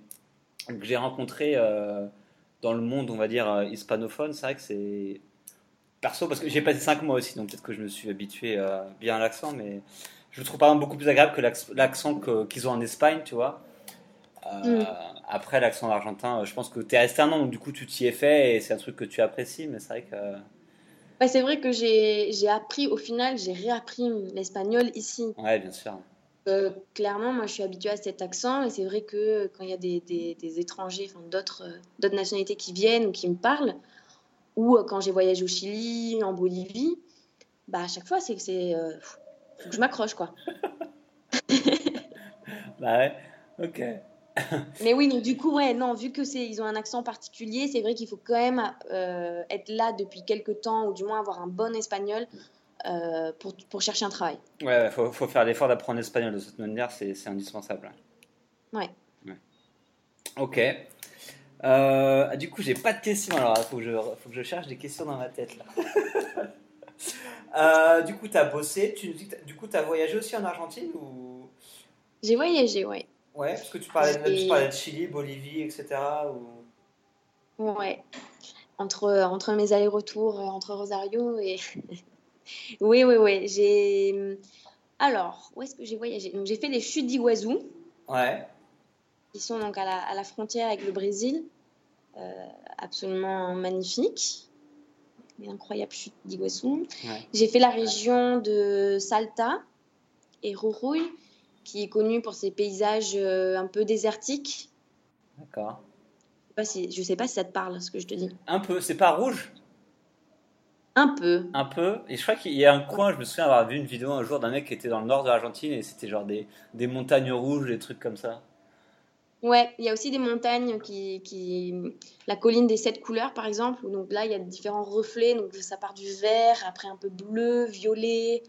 que j'ai rencontré euh, dans le monde, on va dire, euh, hispanophone. C'est vrai que c'est. Perso, parce que j'ai passé 5 mois aussi, donc peut-être que je me suis habitué euh, bien à l'accent, mais je le trouve par exemple beaucoup plus agréable que l'acc- l'accent qu'ils ont en Espagne, tu vois. Euh,
Mm.
Après, l'accent argentin, je pense que tu es resté un an, donc du coup, tu t'y es fait et c'est un truc que tu apprécies, mais c'est vrai que.
Ouais, c'est vrai que j'ai appris, au final, j'ai réappris l'espagnol ici.
Ouais, bien sûr.
Euh, clairement, moi, je suis habituée à cet accent et c'est vrai que quand il y a des, des- des étrangers, enfin, d'autres euh, d'autres nationalités qui viennent ou qui me parlent, ou euh, quand j'ai voyagé au Chili, en Bolivie, bah, à chaque fois, c'est que c'est. euh, faut que je m'accroche, quoi. <laughs>
Bah ouais, ok. <coughs>
Mais oui, donc du coup, ouais, non, vu que c'est, ils ont un accent particulier, c'est vrai qu'il faut quand même euh, être là depuis quelques temps, ou du moins avoir un bon espagnol euh, pour, pour chercher un travail.
Ouais, il faut, faut faire l'effort d'apprendre l'espagnol de cette manière, c'est c'est indispensable.
Ouais.
Ouais. Ok. Euh, du coup, j'ai pas de questions, alors il faut, que je- faut que je cherche des questions dans ma tête là. <laughs> Du coup, tu as bossé, tu du coup, tu as voyagé aussi en Argentine ou...
J'ai voyagé, ouais.
Ouais, parce que tu parlais, de, tu
Et-
parlais de Chili, Bolivie, etc. Ou...
Ouais. Entre, entre mes allers-retours euh, entre Rosario et. <laughs> oui, oui, oui. J'ai. Alors, où est-ce que j'ai voyagé? Donc, j'ai fait les chutes d'Iguazú,
Ouais,
qui sont donc à la, à la frontière avec le Brésil. Euh, absolument magnifique. Une incroyable chute d'Iguazú.
ouais.
J'ai fait la région de Salta et Jujuy, qui est connue pour ses paysages euh, un peu désertiques.
D'accord.
Je sais pas si, je sais pas si ça te parle, ce que je te dis.
Un peu, c'est pas rouge?
Un peu.
Un peu. Et je crois qu'il y a un coin, je me souviens avoir vu une vidéo un jour d'un mec qui était dans le nord de l'Argentine et c'était genre des, des montagnes rouges, des trucs comme ça.
Ouais, il y a aussi des montagnes qui, qui... La colline des sept couleurs, par exemple. Donc là, il y a différents reflets. Donc ça part du vert, après un peu bleu, violet.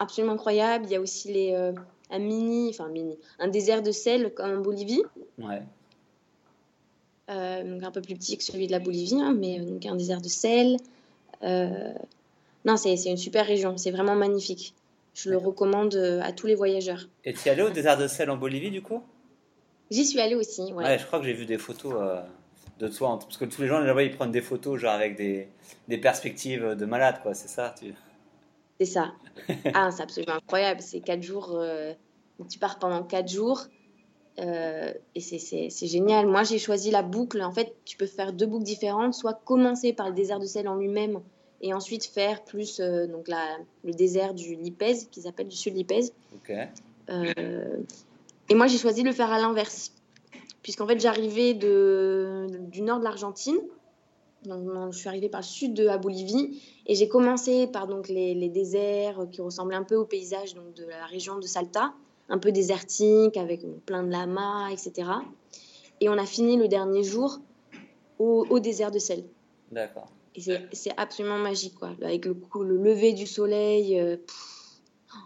Absolument incroyable. Il y a aussi les, euh, un mini, enfin mini, un désert de sel comme en Bolivie.
Ouais.
Euh, donc un peu plus petit que celui de la Bolivie, hein, mais euh, donc un désert de sel. Euh, Non, c'est une super région. C'est vraiment magnifique. Je le recommande à tous les voyageurs.
Et tu es allé au désert de sel en Bolivie du coup?
J'y suis allée aussi. Ouais.
Ouais, je crois que j'ai vu des photos euh, de toi. Parce que tous les gens là-bas ils prennent des photos genre avec des, des perspectives de malade quoi, c'est ça tu...
C'est ça. Ah, c'est absolument incroyable. C'est quatre jours. euh, tu pars pendant quatre jours. euh, et c'est- c'est c'est génial. Moi, j'ai choisi la boucle. En fait, tu peux faire deux boucles différentes. Soit commencer par le désert de sel en lui-même et ensuite faire plus euh, donc la, le désert du Lipèze, qu'ils appellent du sud Lipèze. Et moi, j'ai choisi de le faire à l'inverse. Puisqu'en fait, j'arrivais de, du nord de l'Argentine. Donc, non, je suis arrivée par le sud de la Bolivie. Et j'ai commencé par donc, les, les déserts qui ressemblaient un peu au paysage donc, de la région de Salta. Un peu désertique, avec donc, plein de lamas, etc. Et on a fini le dernier jour au, au désert de sel.
D'accord.
Et c'est absolument magique, quoi. Avec le, coup, le lever du soleil. euh,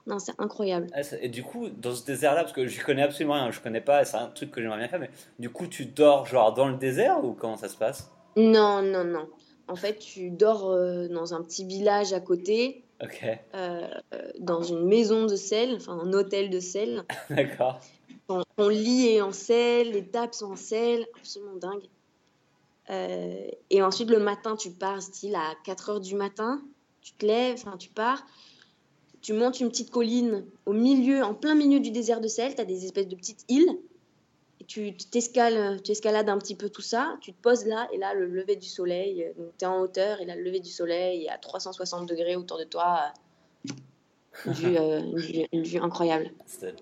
non, c'est incroyable.
Ah, Et du coup, dans ce désert-là, parce que je connais absolument rien, je connais pas, c'est un truc que j'aimerais bien faire, mais du coup, tu dors genre dans le désert ou comment ça se passe?
Non, non, non. En fait, tu dors euh, dans un petit village à côté, euh, dans une maison de sel, enfin un hôtel de sel. <laughs>
d'accord.
Ton, ton lit est en sel, les tables sont en sel, absolument dingue. Euh, et ensuite, le matin, tu pars, style à 4 heures du matin, tu te lèves, enfin, tu pars, tu montes une petite colline au milieu, en plein milieu du désert de sel, tu as des espèces de petites îles, tu tu t'escales, tu escalades un petit peu tout ça, tu te poses là, et là, le lever du soleil, euh, donc tu es en hauteur, et là, le lever du soleil, à 360 degrés autour de toi, euh, une vue, euh, une vue- une vue incroyable.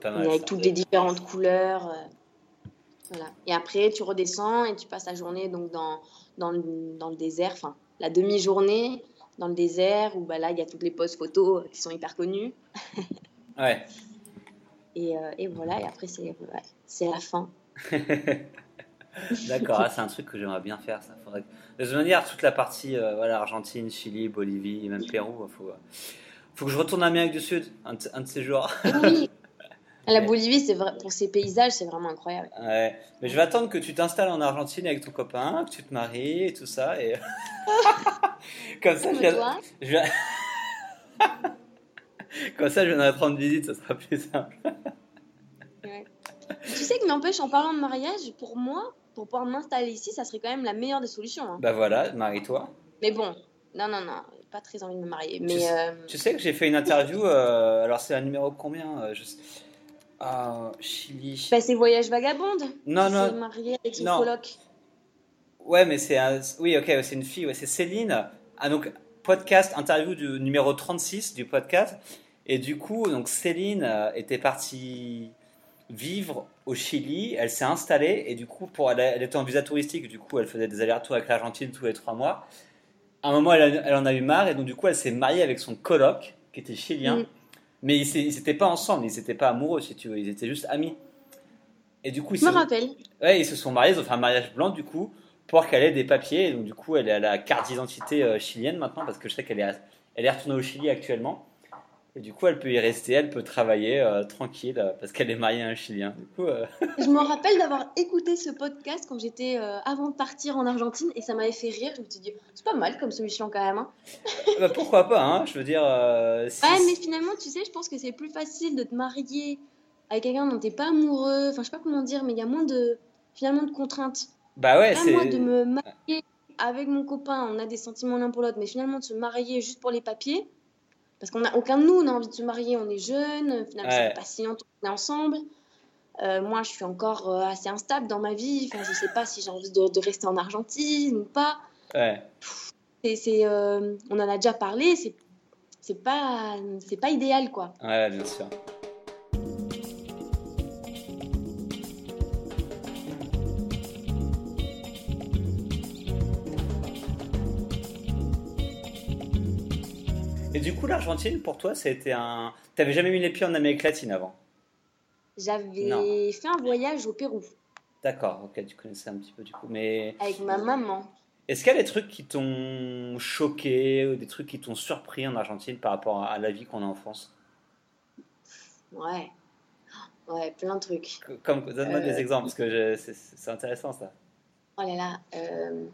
Pas
Et
mal.
avec toutes les différentes couleurs. euh, voilà. Et après, tu redescends et tu passes la journée donc dans, dans, le, dans le désert, enfin la demi-journée dans le désert où bah, là, il y a toutes les poses photos qui sont hyper connues.
Ouais. <laughs>
Et, euh, et voilà, et après, c'est ouais, c'est la fin. <laughs>
D'accord, ah, c'est un truc que j'aimerais bien faire. Ça. Faudrait... De toute manière, toute la partie euh, voilà, Argentine, Chili, Bolivie, et même Pérou, il faut, faut que je retourne en Amérique du Sud un, de- un de ces jours.
Oui, <laughs> la Bolivie, c'est vrai, pour ses paysages, c'est vraiment incroyable.
Ouais. Mais je vais attendre que tu t'installes en Argentine avec ton copain, que tu te maries et tout ça. Et... <laughs> Comme ça, je
toi,
je Comme ça, je viendrai te rendre visite, ça sera plus simple.
ouais. N'empêche, en parlant de mariage, pour moi, pour pouvoir m'installer ici, ça serait quand même la meilleure des solutions. hein.
Bah voilà, marie-toi.
Mais bon, non, non, non, pas très envie de me marier.
Tu
Mais
sais-
euh,
Tu sais que j'ai fait une interview, euh, alors c'est un numéro combien euh, je sais- Ah, Chili.
bah, c'est Voyage Vagabonde.
Non,
qui
non.
s'est mariée avec son
Non.
coloc.
Ouais, mais c'est un... Oui, ok, c'est une fille, ouais, c'est Céline. Ah, donc, podcast, interview du numéro 36 du podcast. Et du coup, donc Céline euh, était partie vivre au Chili, elle s'est installée, et du coup, pour, elle, elle était en visa touristique, du coup, elle faisait des allers-retours avec l'Argentine tous les trois mois. À un moment, elle, a- elle en a eu marre, et donc du coup, elle s'est mariée avec son coloc, qui était chilien.
Mm.
Mais ils n'étaient pas ensemble, ils n'étaient pas amoureux, si tu veux, ils étaient juste amis. Et du coup, ils
Je me
se-
rappelle.
Ouais, ils se sont mariés, ils ont fait un mariage blanc du coup, pour qu'elle ait des papiers. Et donc du coup, elle à la carte d'identité euh, chilienne maintenant, parce que je sais qu'elle est, à- elle est retournée au Chili actuellement. Et du coup, elle peut y rester, elle peut travailler euh, tranquille, euh, parce qu'elle est mariée à un Chilien. Du coup, euh, <laughs>
Je me rappelle d'avoir écouté ce podcast quand j'étais euh, avant de partir en Argentine et ça m'avait fait rire. Je me suis dit, c'est pas mal comme solution quand même. hein.
bah, pourquoi pas, hein, je veux dire... si-
Ouais, mais finalement, tu sais, je pense que c'est plus facile de te marier avec quelqu'un dont t'es pas amoureux. Enfin, je sais pas comment dire, mais il y a moins de finalement de contraintes.
Bah ouais, c'est...
moi, de me marier avec mon copain, on a des sentiments l'un pour l'autre, mais finalement de se marier juste pour les papiers, parce qu'on a aucun de nous n'a envie de se marier, on est jeune, finalement ça
Ouais.
fait pas si longtemps qu'on est ensemble. Euh, moi, je suis encore euh, assez instable dans ma vie. Enfin, je sais pas si j'ai envie de, de rester en Argentine ou pas.
Ouais.
C'est, euh, on en a déjà parlé. C'est, c'est pas, c'est pas idéal, quoi.
ouais, bien sûr. Du coup, l'Argentine, pour toi, c'était un. T'avais jamais mis les pieds en Amérique latine avant?
J'avais fait un voyage au Pérou.
D'accord, ok, tu connaissais un petit peu du coup. Mais...
Avec ma maman.
Est-ce qu'il y a des trucs qui t'ont choqué ou des trucs qui t'ont surpris en Argentine par rapport à la vie qu'on a en France?
Ouais. Ouais, plein de trucs.
Comme, donne-moi des euh, exemples, parce que c'est intéressant ça.
Oh là là. Euh,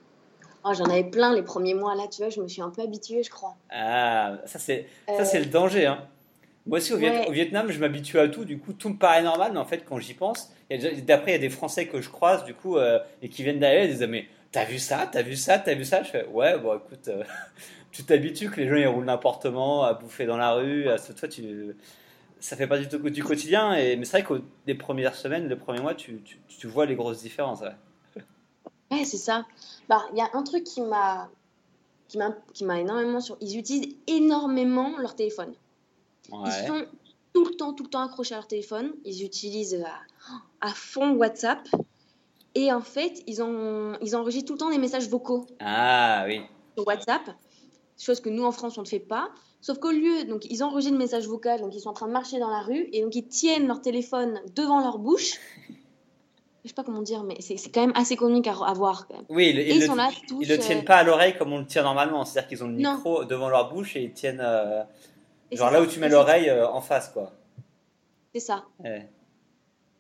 oh, j'en avais plein les premiers mois là, tu vois, je me suis un peu habituée, je crois.
Ah, ça c'est ça c'est le danger. Hein. Moi aussi au, Vietnam, je m'habitue à tout, du coup tout me paraît normal, mais en fait quand j'y pense, d'après il y a des Français que je croise du coup euh, et qui viennent derrière, ils disent mais t'as vu ça, t'as vu ça, t'as vu ça, je fais ouais bon écoute, <laughs> tu t'habitues que les gens ils roulent n'importe comment, à bouffer dans la rue, à, toi tu ça fait pas du tout du quotidien. Et, mais c'est vrai qu'au les premières semaines, les premiers mois, tu, tu, tu vois les grosses différences.
Ouais, c'est ça. Bah, il y a un truc qui m'a qui m'a qui m'a énormément sur. Ils utilisent énormément leur téléphone. Ils sont tout le temps, tout le temps accrochés à leur téléphone. Ils utilisent à, à fond WhatsApp. Et en fait, ils, ont, ils enregistrent tout le temps des messages vocaux.
Ah oui.
Sur WhatsApp. Chose que nous, en France, on ne fait pas. Sauf qu'au lieu, donc ils enregistrent le message vocal, donc ils sont en train de marcher dans la rue, et donc ils tiennent leur téléphone devant leur bouche. Je sais pas comment dire, mais c'est quand même assez comique à, voir. Quand même.
Oui, ils, ils, le, ils le tiennent euh, pas à l'oreille comme on le tient normalement, c'est-à-dire qu'ils ont le micro devant leur bouche et ils tiennent euh, genre là où tu mets l'oreille euh, en face, quoi.
C'est ça.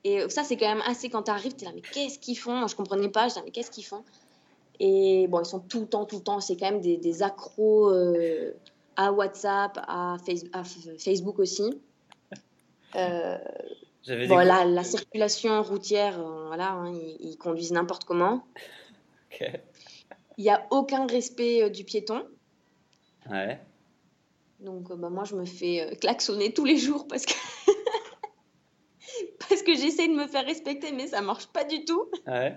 Et ça, c'est quand même assez quand tu arrives, tu es là, mais qu'est-ce qu'ils font? Moi, je comprenais pas, je disais, mais qu'est-ce qu'ils font? Et bon, ils sont tout le temps, tout le temps, c'est quand même des, des accros à WhatsApp, à, Facebook aussi. Euh, voilà, la circulation routière, euh, voilà, hein, ils, conduisent n'importe comment. Il n'y a aucun respect euh, du piéton.
Ouais.
Donc, bah, moi, je me fais klaxonner tous les jours parce que. <laughs> parce que j'essaie de me faire respecter, mais ça marche pas du tout.
Ouais.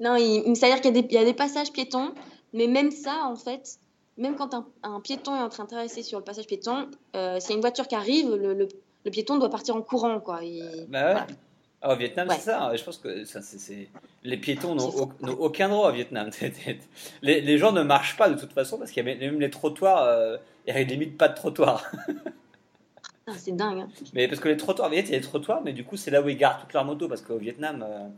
non, c'est-à-dire qu'il y, y, a des passages piétons, mais même ça, en fait, même quand un, piéton est en train de traverser sur le passage piéton, euh, s'il y a une voiture qui arrive, le, piéton doit partir en courant. Quoi.
bah ouais. Ah, au Vietnam, c'est ça. Je pense que ça, c'est, les piétons n'ont, aucun droit au Vietnam. <laughs> les, gens ne marchent pas de toute façon parce qu'il y a même les trottoirs, euh, il n'y a limite pas de trottoir. <laughs>
Ah, c'est dingue. Hein.
Mais parce que les trottoirs, il y a des trottoirs, mais du coup, c'est là où ils gardent toutes leurs motos parce qu'au Vietnam. Euh,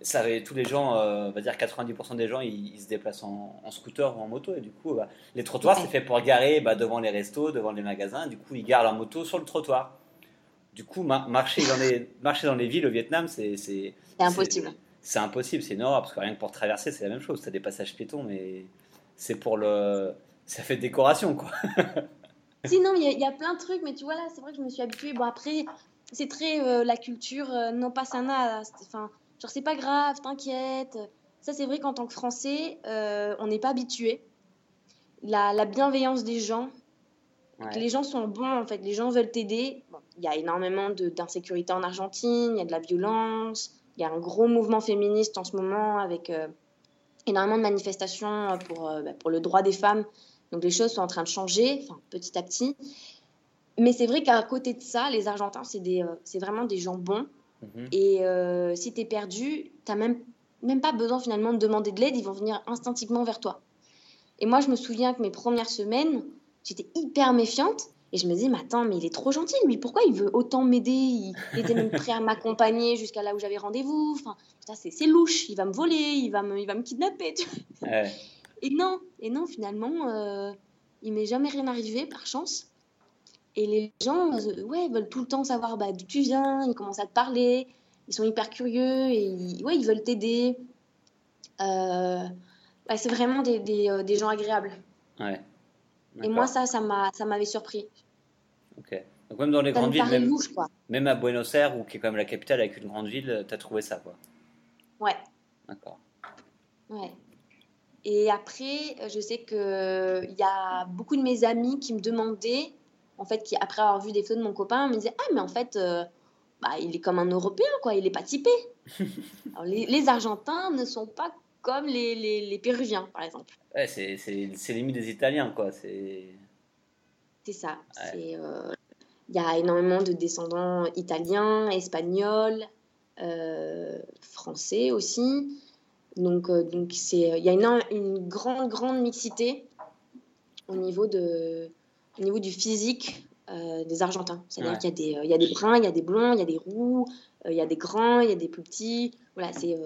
ça, tous les gens, euh, on va dire 90% des gens, ils, se déplacent en, scooter ou en moto. Et du coup, bah, les trottoirs, c'est fait pour garer bah, devant les restos, devant les magasins. Du coup, ils garent leur moto sur le trottoir. Du coup, marcher, dans les, marcher dans les villes au Vietnam, c'est.
C'est impossible.
C'est impossible, c'est une horreur, parce que rien que pour traverser, c'est la même chose. Tu as des passages piétons, mais c'est pour le. Ça fait décoration, quoi. <laughs>
Sinon, il y, a plein de trucs, mais tu vois, là, c'est vrai que je me suis habituée. Bon, après, c'est très euh, la culture euh, non pas sana. Enfin Genre, c'est pas grave, t'inquiète. Ça, c'est vrai qu'en tant que Français, euh, on n'est pas habitué. La, bienveillance des gens, les gens sont bons, en fait, les gens veulent t'aider. Il y a énormément d'insécurité en Argentine, il y a de la violence, il y a un gros mouvement féministe en ce moment avec euh, énormément de manifestations pour, euh, bah, pour le droit des femmes. Donc les choses sont en train de changer, petit à petit. Mais c'est vrai qu'à côté de ça, les Argentins, c'est vraiment des gens bons. Mhm. Et euh, si tu es perdu, tu n'as même, même pas besoin finalement de demander de l'aide, ils vont venir instinctivement vers toi. Et moi, je me souviens que mes premières semaines, j'étais hyper méfiante. Et je me disais, mais attends, mais il est trop gentil, lui. Pourquoi il veut autant m'aider? Il, était même prêt à m'accompagner jusqu'à là où j'avais rendez-vous. Enfin, c'est louche. Il va me voler, il va me, il va me kidnapper. Et non, et non, finalement, euh, il m'est jamais rien arrivé, par chance. Et les gens euh, ouais, veulent tout le temps savoir bah, d'où tu viens, ils commencent à te parler, ils sont hyper curieux et ils, ouais, ils veulent t'aider. Euh, bah, c'est vraiment des, des, euh, des, gens agréables.
Ouais.
Et moi, ça, ça m'avait surpris.
Ok. Donc même dans les grandes villes, même, même, à Buenos Aires, où qui est quand même la capitale avec une grande ville, tu as trouvé ça, quoi.
Ouais.
D'accord.
Ouais. Et après, je sais qu'il y a beaucoup de mes amis qui me demandaient en fait, qui, après avoir vu des photos de mon copain, me disait Ah, mais en fait, euh, bah, il est comme un Européen, quoi, il est pas typé. <laughs> les, Argentins ne sont pas comme les, les, Péruviens, par exemple.
Ouais, c'est limite des Italiens, quoi. C'est
ça. Euh, il y a énormément de descendants italiens, espagnols, euh, français aussi. Donc, donc il y a une, une grande, grande mixité. au niveau, de, au niveau du physique des Argentins. C'est-à-dire qu'il y, a des, il y a des bruns, il y a des blonds, il y a des roux, il y a des grands, il y a des plus petits. Voilà, c'est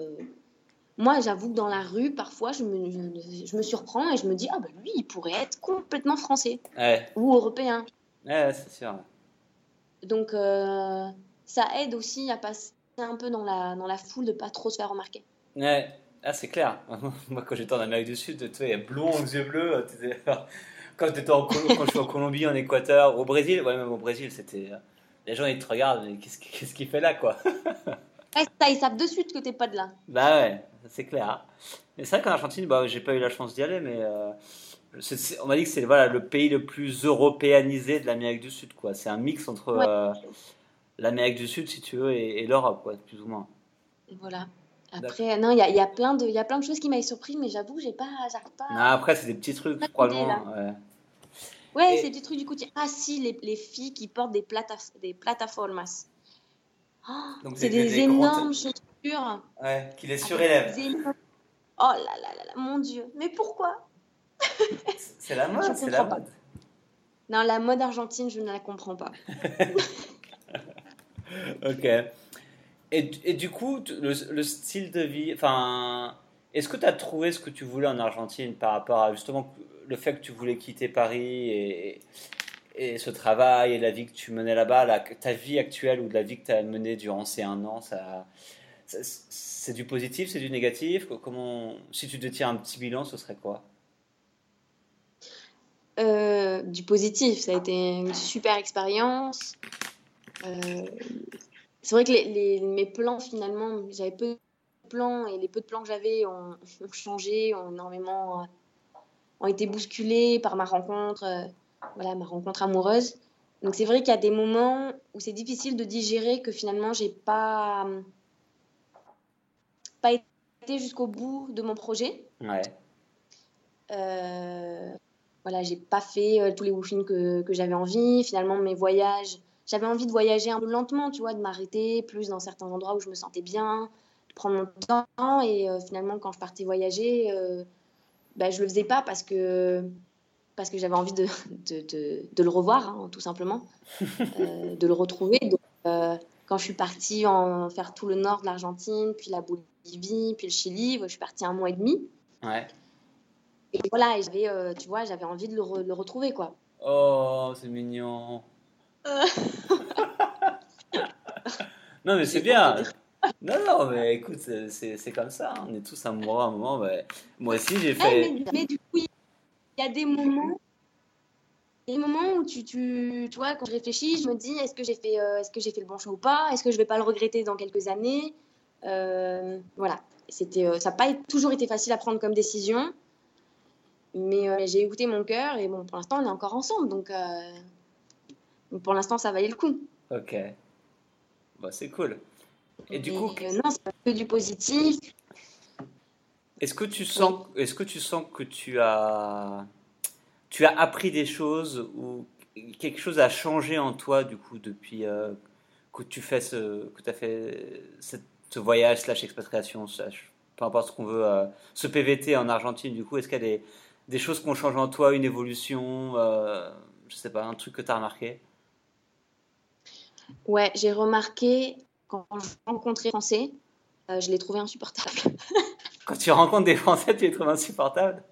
moi, j'avoue que dans la rue, parfois, je me, je, me surprends et je me dis, ah ben lui, il pourrait être complètement français ou européen.
Ouais, c'est sûr.
Donc, euh, ça aide aussi à passer un peu dans la, dans la foule de pas trop se faire remarquer.
Ouais, ah, c'est clair. <laughs> Moi, quand j'étais en Amérique du Sud, tu sais, blond aux yeux bleus. <laughs> Quand, étais en quand je suis en Colombie, en Équateur, au Brésil, ouais, même au Brésil, c'était. Les gens, ils te regardent, mais qu'est-ce qu'il fait là, quoi? <laughs>
Ça, ils savent de suite que t'es pas de là.
Bah ouais, c'est clair. Mais c'est vrai qu'en Argentine, bah, j'ai pas eu la chance d'y aller, mais euh, on m'a dit que c'est voilà, le pays le plus européanisé de l'Amérique du Sud. quoi. C'est un mix entre euh, l'Amérique du Sud, si tu veux, et, l'Europe, quoi, plus ou moins.
Voilà. Après, non, il y a, y, a plein de, y a plein de choses qui m'avaient surpris, mais j'avoue, j'ai pas, pas.
Non, après, c'est des petits trucs, probablement.
Ouais, ouais c'est des trucs du coup. Ah si, les, les, filles qui portent des, plata, des plataformas. Oh, c'est des, énormes chaussures.
Ouais, qui les surélèvent.
Oh là là là là, mon Dieu. Mais pourquoi <laughs>
C'est la mode, c'est la mode.
Non, la mode argentine, je ne la comprends pas. <laughs>
ok. Et, et, du coup, le, le style de vie, enfin, est-ce que tu as trouvé ce que tu voulais en Argentine par rapport à justement le fait que tu voulais quitter Paris et, et ce travail et la vie que tu menais là-bas, ta vie actuelle ou de la vie que tu as menée durant ces un an, ça, c'est du positif, c'est du négatif? Comment, Si tu te tiens un petit bilan, ce serait quoi?
Euh, Du positif, ça a été une super expérience. Euh, c'est vrai que mes plans, finalement, j'avais peu de plans et les peu de plans que j'avais ont, changé, ont énormément ont été bousculés par ma rencontre euh, voilà, ma rencontre amoureuse. Donc c'est vrai qu'il y a des moments où c'est difficile de digérer que finalement j'ai pas pas été jusqu'au bout de mon projet.
Ouais.
Euh, voilà, j'ai pas fait euh, tous les woofings que, que j'avais envie. Finalement, mes voyages, j'avais envie de voyager un peu lentement, tu vois, de m'arrêter plus dans certains endroits où je me sentais bien, de prendre mon temps. Et euh, finalement, quand je partais voyager, ben, je le faisais pas parce que parce que j'avais envie de, de, de, le revoir, hein, tout simplement, <laughs> de le retrouver. Euh, quand je suis partie en faire tout le nord de l'Argentine, puis la Bolivie, puis le Chili, je suis partie un mois et demi.
Ouais.
Et voilà, et j'avais, euh, tu vois, j'avais envie de le, le, retrouver, quoi.
Oh, c'est mignon. <laughs> non, mais c'est bien. Non, non, mais écoute, c'est comme ça. Hein. On est tous amoureux à un moment. Moi aussi, j'ai fait.
mais, mais, du coup, il y a des moments des moments où tu, tu, tu, vois, quand je réfléchis, je me dis est-ce que j'ai fait, euh, est-ce que j'ai fait le bon choix ou pas? Est-ce que je vais pas le regretter dans quelques années? euh, Voilà. C'était, euh, ça n'a pas toujours été facile à prendre comme décision, mais j'ai écouté mon cœur et bon, pour l'instant, on est encore ensemble, donc, donc pour l'instant, ça valait le coup.
Ok. Bah, c'est cool. Et du coup,
non, c'est que du positif.
Est-ce que tu sens, est-ce que tu sens que tu as, tu as appris des choses ou quelque chose a changé en toi du coup depuis euh, que tu fais ce, que as fait ce voyage slash expatriation slash peu importe ce qu'on veut, euh, ce PVT en Argentine du coup, est-ce qu'il y a des, des choses qui ont changé en toi, une évolution, euh, je sais pas, un truc que tu as remarqué?
Ouais, j'ai remarqué quand je rencontrais Français, euh, je l'ai trouvé insupportable. <laughs>
Quand tu rencontres des Français, tu les trouves insupportables?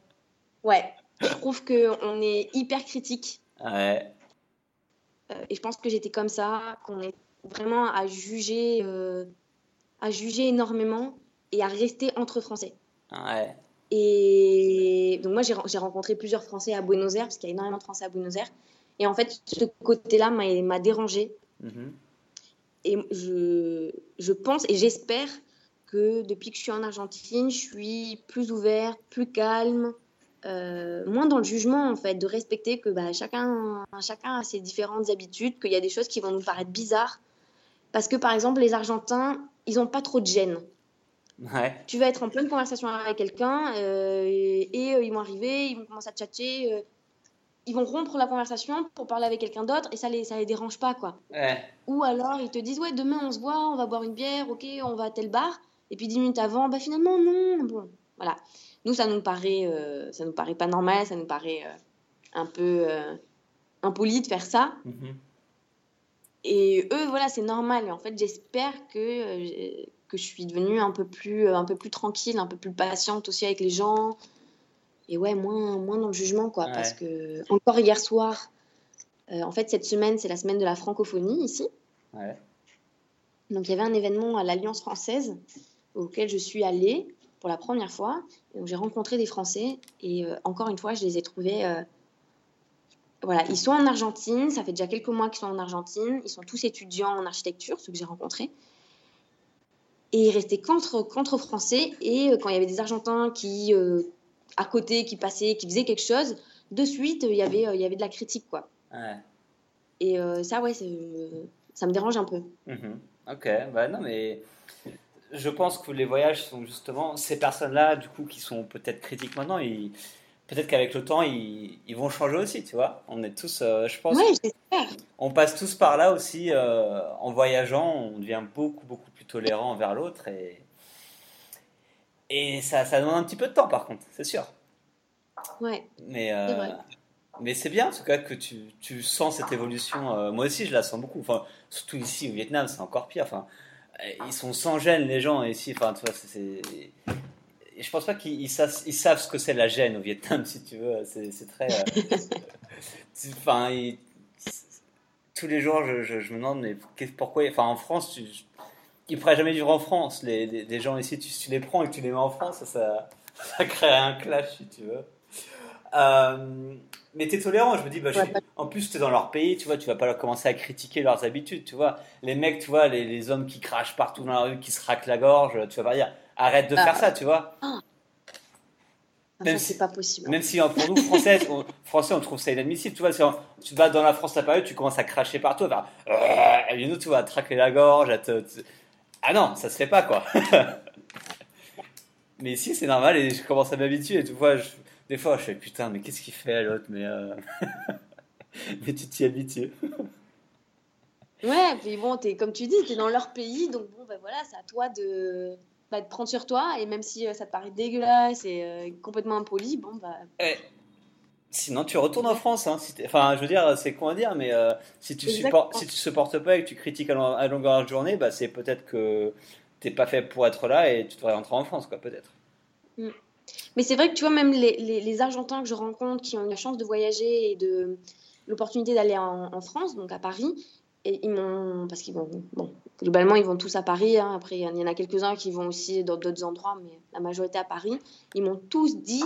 Ouais, je trouve qu'on est hyper critique.
Ouais.
Euh, et je pense que j'étais comme ça, qu'on est vraiment à juger, à juger énormément et à rester entre Français.
Ouais.
Et donc moi, j'ai rencontré plusieurs Français à Buenos Aires, parce qu'il y a énormément de Français à Buenos Aires. Et en fait, ce côté-là m'a dérangé. Mm Et je, je pense et j'espère que depuis que je suis en Argentine, je suis plus ouverte, plus calme, euh, moins dans le jugement en fait, de respecter que bah, chacun, chacun a ses différentes habitudes, qu'il y a des choses qui vont nous paraître bizarres. Parce que par exemple, les Argentins, ils n'ont pas trop de gêne. Tu vas être en pleine conversation avec quelqu'un euh, et, euh, ils vont arriver, ils vont commencer à tchatcher, ils vont rompre la conversation pour parler avec quelqu'un d'autre et ça les, ça les dérange pas quoi. Ou alors ils te disent ouais demain on se voit, on va boire une bière, ok on va à tel bar. Et puis dix minutes avant, bah finalement non. Bon, voilà. Nous, ça nous paraît, euh, ça nous paraît pas normal, ça nous paraît, euh, un peu euh, impoli de faire ça.
Mhm.
Et eux, voilà, c'est normal. Et en fait, j'espère que, euh, que je suis devenue un peu, plus, un peu plus tranquille, un peu plus patiente aussi avec les gens. Et ouais, moins, moins dans le jugement, quoi.
Ouais.
Parce que, encore hier soir, euh, en fait, cette semaine, c'est la semaine de la francophonie ici.
Ouais.
Donc, il y avait un événement à l'Alliance française auquel je suis allée pour la première fois. Donc, j'ai rencontré des Français et euh, encore une fois, je les ai trouvés. euh, voilà, ils sont en Argentine. Ça fait déjà quelques mois qu'ils sont en Argentine. Ils sont tous étudiants en architecture, ceux que j'ai rencontrés. Et ils restaient qu'entre qu'entre Français. Et euh, quand il y avait des Argentins qui, euh, à côté, qui passaient, qui faisaient quelque chose, de suite, il y avait, euh, il y avait de la critique, quoi.
Ouais.
Et euh, ça, ouais, ça me dérange un peu.
Mhm. Ok, bah non, mais je pense que les voyages sont justement ces personnes-là, du coup, qui sont peut-être critiques maintenant, ils... peut-être qu'avec le temps, ils... ils vont changer aussi, tu vois. On est tous, euh, je pense,
j'espère.
on passe tous par là aussi euh, en voyageant, on devient beaucoup, beaucoup plus tolérant envers l'autre et. Et ça, ça demande un petit peu de temps par contre, c'est sûr.
Ouais.
Mais, euh,
C'est vrai.
mais c'est bien en tout cas que tu, tu sens cette évolution. Euh, moi aussi, je la sens beaucoup. Enfin, surtout ici au Vietnam, c'est encore pire. Enfin, euh, ils sont sans gêne les gens ici. Enfin, tu vois, c'est- Je pense pas qu'ils ils savent, ils savent ce que c'est la gêne au Vietnam, si tu veux. C'est très. euh, <laughs> Enfin, ils- tous les jours, je, je- je me demande, mais pourquoi. Enfin, en France, tu, ils pourraient jamais vivre en France. Les, les, les gens ici, tu, tu les prends et que tu les mets en France, ça, ça, ça crée un clash, si tu veux. Euh, mais t'es tolérant, je me dis, bah, je
Ouais,
suis- en plus t'es dans leur pays, tu vois, tu vas pas leur commencer à critiquer leurs habitudes, tu vois. Les mecs, tu vois, les, les hommes qui crachent partout dans la rue, qui se raquent la gorge, tu vas pas dire, arrête de
Ah.
faire ça, tu vois.
Enfin,
Même si-
c'est pas possible.
Même si hein, pour nous, Français, on, Français, on trouve ça inadmissible, tu vois. Si on- tu vas dans la France la période, tu commences à cracher partout, à faire, Euh, et nous, tu vas te racler la gorge, à te, te- Ah non, ça se fait pas, quoi. <laughs> mais ici, c'est normal et je commence à m'habituer, tu vois. je- des fois, je fais putain, mais qu'est-ce qu'il fait l'autre Mais, euh, <laughs> mais tu t'y habitues.
Ouais, puis bon, es, comme tu dis, tu es dans leur pays, donc bon, ben voilà, c'est à toi de, bah, de prendre sur toi, et même si euh, ça te paraît dégueulasse et euh, complètement impoli, bon, bah,
Eh, Sinon, tu retournes en France. Hein, si enfin, je veux dire, c'est con à dire, mais euh, si tu supportes, si tu supportes pas et que tu critiques à, lo- à longueur de journée, bah, c'est peut-être que t'es pas fait pour être là et tu devrais rentrer en France, quoi, peut-être.
Mais c'est vrai que tu vois, même les, les, les Argentins que je rencontre qui ont eu la chance de voyager et de l'opportunité d'aller en, en France, donc à Paris, et ils m'ont. Parce qu'ils vont. Bon, globalement, ils vont tous à Paris. hein. Après, il y en a quelques-uns qui vont aussi dans d'autres endroits, mais la majorité à Paris. Ils m'ont tous dit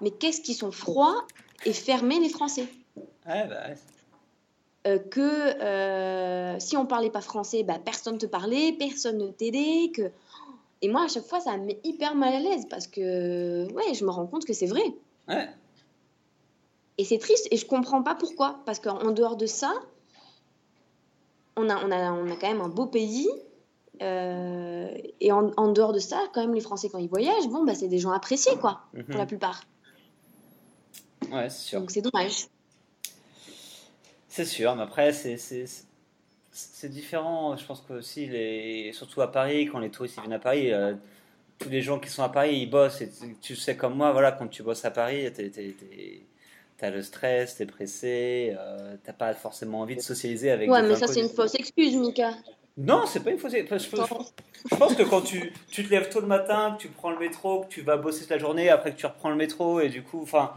Mais qu'est-ce qu'ils sont froids et fermés, les Français?
Ouais, bah.
Euh, que euh, si on parlait pas français, bah, personne te parlait, personne ne t'aidait. Que... Et moi, à chaque fois, ça me met hyper mal à l'aise parce que ouais, je me rends compte que c'est vrai.
Ouais.
Et c'est triste et je comprends pas pourquoi. Parce qu'en dehors de ça, on a, on a, on a quand même un beau pays. euh, et en, en dehors de ça, quand même, les Français, quand ils voyagent, bon, bah, c'est des gens appréciés, quoi, pour la
Mhm.
plupart.
Ouais, c'est sûr.
Donc c'est dommage.
C'est sûr, mais après, c'est, différent. Je pense que aussi, les, surtout à Paris, quand les touristes viennent à Paris, euh, tous les gens qui sont à Paris, ils bossent. Et tu, sais comme moi, voilà, quand tu bosses à Paris, t'es- t'as le stress, t'es pressé, euh, t'as pas forcément envie de socialiser avec
Ouais,
des
mais ça, c'est une fausse excuse, Mika.
Non, c'est pas une fausse. Je, je- je pense que quand tu, tu te lèves tôt le matin, que tu prends le métro, que tu vas bosser toute la journée, après que tu reprends le métro, et du coup, enfin,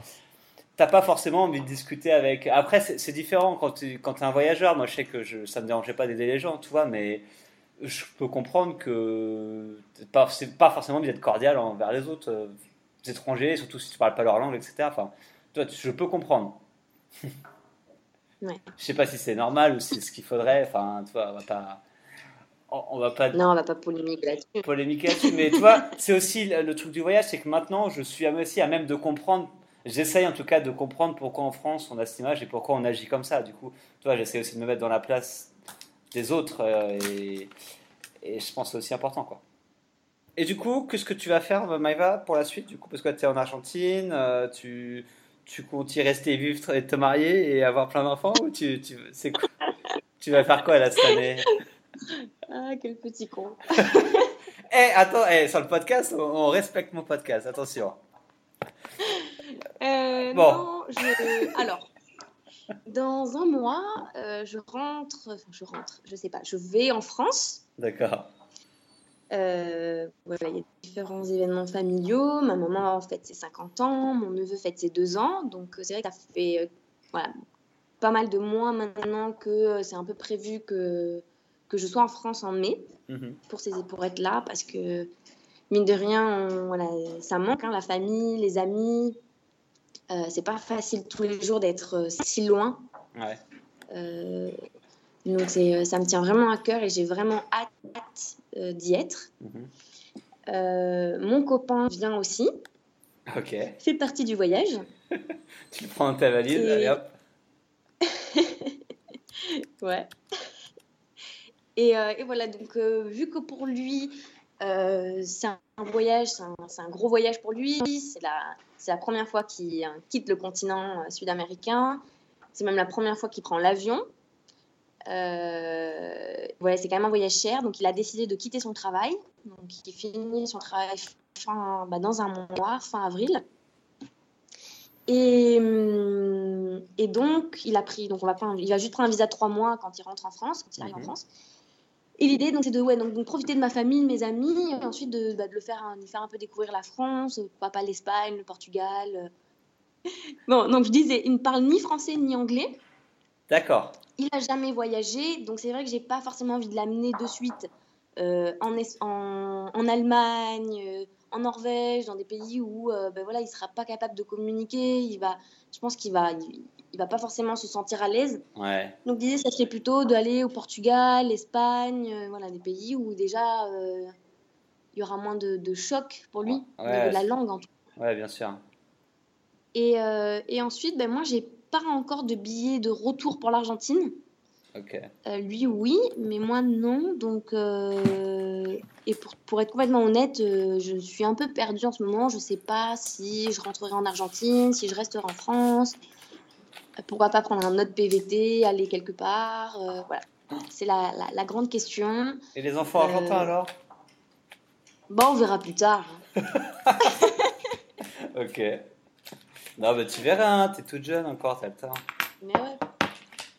t'as pas forcément envie de discuter avec. Après, c'est différent quand tu quand es un voyageur. Moi, je sais que je, ça me dérangeait pas d'aider les gens, tu vois, mais je peux comprendre que c'est pas, forcément envie d'être cordial envers les autres euh, étrangers, surtout si tu parles pas leur langue, etc. Enfin, toi, je peux comprendre. <laughs>
Ouais.
Je sais pas si c'est normal ou si c'est ce qu'il faudrait. Enfin, on va pas. On va pas
Non, on va pas polémiquer là-dessus.
polémique là-dessus, mais tu vois, <laughs> c'est aussi le, truc du voyage, c'est que maintenant, je suis aussi à même de comprendre, j'essaye en tout cas de comprendre pourquoi en France on a cette image et pourquoi on agit comme ça. Du coup, tu vois, j'essaie aussi de me mettre dans la place des autres euh, et, et je pense que c'est aussi important, quoi. Et du coup, qu'est-ce que tu vas faire, Maïva, pour la suite, du coup, parce que tu es en Argentine, euh, tu, tu comptes y rester vivre et te marier et avoir plein d'enfants ou tu, tu, c'est quoi <laughs> tu vas faire quoi là cette année?
Ah, quel petit con. <laughs>
Eh, attends, eh, sur le podcast, on, on respecte mon podcast, attention.
Euh,
Bon.
Non, je... alors, dans un mois, euh, je rentre, enfin, je rentre, je sais pas, je vais en France.
D'accord.
Euh, voilà, il y a différents événements familiaux. Ma maman en fait ses 50 ans, mon neveu fête ses 2 ans. Donc euh, c'est vrai que ça fait euh, voilà, pas mal de mois maintenant que euh, c'est un peu prévu que, que je sois en France en mai
Mhm.
pour, ces, pour être là parce que mine de rien, on- voilà, ça manque, hein, la famille, les amis. C'est pas facile tous les jours d'être si loin.
Ouais.
Donc c'est, euh, ça me tient vraiment à cœur et j'ai vraiment hâte, hâte, euh, d'y être.
Mhm.
Euh, mon copain vient aussi,
Ok.
fait partie du voyage. <laughs>
Tu le prends ta valise,
Et-
allez hop. <laughs>
Ouais. Et, euh, et voilà, donc euh, vu que pour lui, euh, c'est un, voyage, c'est un, gros voyage pour lui, c'est la, c'est la première fois qu'il euh, quitte le continent sud-américain, c'est même la première fois qu'il prend l'avion. Euh, voilà, c'est quand même un voyage cher, donc il a décidé de quitter son travail. Donc il finit son travail fin, bah, dans un mois, fin avril. Et, hum, et donc, il a pris, donc on va prendre, il va juste prendre un visa de trois mois quand il rentre en France, quand il arrive
Mhm.
en France. Et l'idée, donc, c'est de, ouais, donc, donc, profiter de ma famille, de mes amis, et ensuite de, bah, de le faire, de lui faire un peu découvrir la France, pourquoi pas l'Espagne, le Portugal. <laughs> Bon, donc je disais, il ne parle ni français ni anglais.
D'accord.
Il n'a jamais voyagé, donc c'est vrai que j'ai pas forcément envie de l'amener de suite euh, en, en, en Allemagne, euh, en Norvège, dans des pays où euh, ben voilà, il sera pas capable de communiquer. Il va, je pense qu'il va, il, il va pas forcément se sentir à l'aise.
Ouais.
Donc l'idée, ça serait plutôt d'aller au Portugal, l'Espagne, euh, voilà, des pays où déjà il y aura moins de, de choc pour lui,
Ouais,
de la langue en tout
Ouais, bien sûr.
Et, et ensuite, ben moi, j'ai pas encore de billets de retour pour l'Argentine.
Ok.
Euh, lui, oui, mais moi, non. Donc, euh, et pour, pour être complètement honnête, euh, je suis un peu perdue en ce moment. Je sais pas si je rentrerai en Argentine, si je resterai en France. Pourquoi pas prendre un autre PVT, aller quelque part. voilà. C'est la, la, la grande question.
Et les enfants argentins alors?
Bon, on verra plus tard. <laughs>
Ok. Non, bah tu verras, hein, t'es toute jeune encore, t'as le temps.
Mais ouais.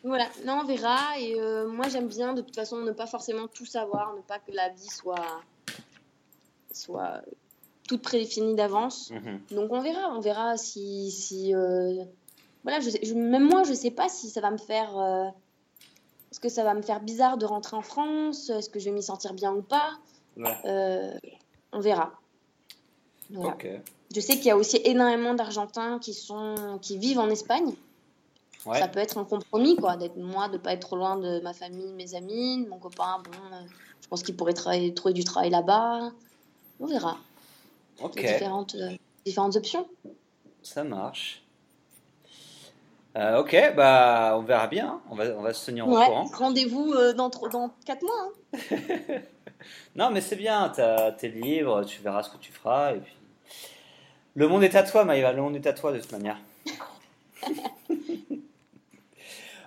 Voilà, non, on verra. Et euh, moi, j'aime bien de toute façon ne pas forcément tout savoir, ne pas que la vie soit, soit toute prédéfinie d'avance.
Mhm.
Donc on verra, on verra si, si euh, voilà, je sais- je- même moi, je sais pas si ça va me faire, euh, est-ce que ça va me faire bizarre de rentrer en France, est-ce que je vais m'y sentir bien ou pas?
Ouais.
On verra. Voilà.
Ok.
Je sais qu'il y a aussi énormément d'Argentins qui sont, qui vivent en Espagne.
Ouais.
Ça peut être un compromis, quoi, d'être moi, de pas être trop loin de ma famille, mes amis, de mon copain. Bon, euh, je pense qu'il pourrait travailler, trouver du travail là-bas. On verra. Il y
Ok.
a différentes, euh, différentes options.
Ça marche. Euh, ok, bah on verra bien. On va, on va se tenir au
Ouais,
courant.
rendez-vous euh, dans, dans 4 mois. hein. <laughs>
Non, mais c'est bien, t'as- t'es libre, tu verras ce que tu feras. Et puis... Le monde est à toi, Maïva, le monde est à toi de toute manière. <laughs>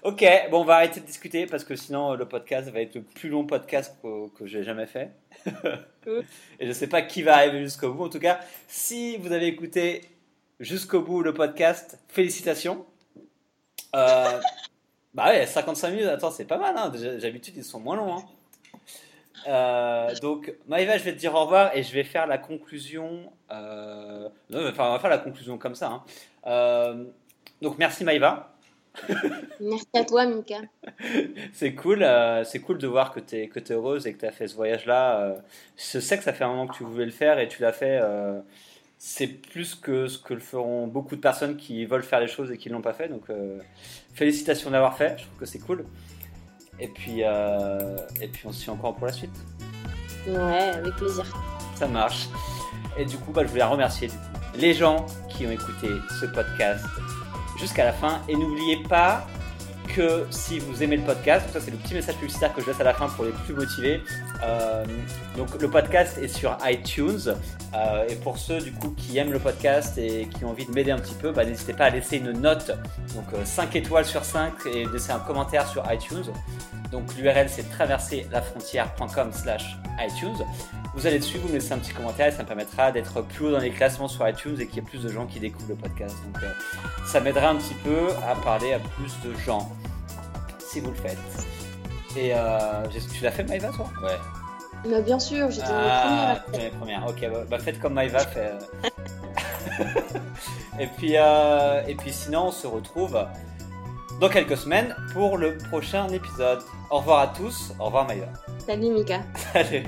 ok, bon, on va arrêter de discuter parce que sinon le podcast va être le plus long podcast que, que j'ai jamais fait. <laughs> Et je sais pas qui va arriver jusqu'au bout. En tout cas, si vous avez écouté jusqu'au bout le podcast, félicitations. Euh, <laughs> bah ouais, 55 minutes, attends, c'est pas mal. Hein. D'habitude, ils sont moins longs. Hein. Euh, donc, Maïva, je vais te dire au revoir et je vais faire la conclusion. euh, non, Enfin, on va faire la conclusion comme ça. hein. Euh, donc, merci Maïva. <laughs>
Merci à toi, Mika. <laughs>
C'est cool, c'est cool de voir que tu es, que es heureuse et que tu as fait ce voyage-là. je sais que ça fait un moment que tu voulais le faire et tu l'as fait. c'est plus que ce que le feront beaucoup de personnes qui veulent faire les choses et qui ne l'ont pas fait. Donc, félicitations d'avoir fait. Je trouve que c'est cool. Et puis, euh, et puis on se tient encore pour la suite.
Ouais, avec plaisir.
Ça marche. Et du coup, bah, je voulais remercier du coup, les gens qui ont écouté ce podcast jusqu'à la fin. Et n'oubliez pas que si vous aimez le podcast, ça c'est le petit message publicitaire que je laisse à la fin pour les plus motivés. euh, donc le podcast est sur iTunes. Euh, et pour ceux du coup qui aiment le podcast et qui ont envie de m'aider un petit peu, bah, n'hésitez pas à laisser une note, donc euh, 5 étoiles sur 5 et laisser un commentaire sur iTunes. Donc l'URL c'est traverserlafrontière.com slash iTunes. Vous allez dessus, vous me laissez un petit commentaire et ça me permettra d'être plus haut dans les classements sur iTunes et qu'il y ait plus de gens qui découvrent le podcast. Donc euh, ça m'aidera un petit peu à parler à plus de gens si vous le faites. Et euh, tu l'as fait Maïva toi?
Ouais.
Bien sûr, j'étais
Ah,
mes
les premières. Ok, bah, bah, faites comme Maïva fait. <laughs> et puis euh, et puis sinon on se retrouve dans quelques semaines pour le prochain épisode. Au revoir à tous. Au revoir Maïva.
Salut Mika. <laughs>
Salut.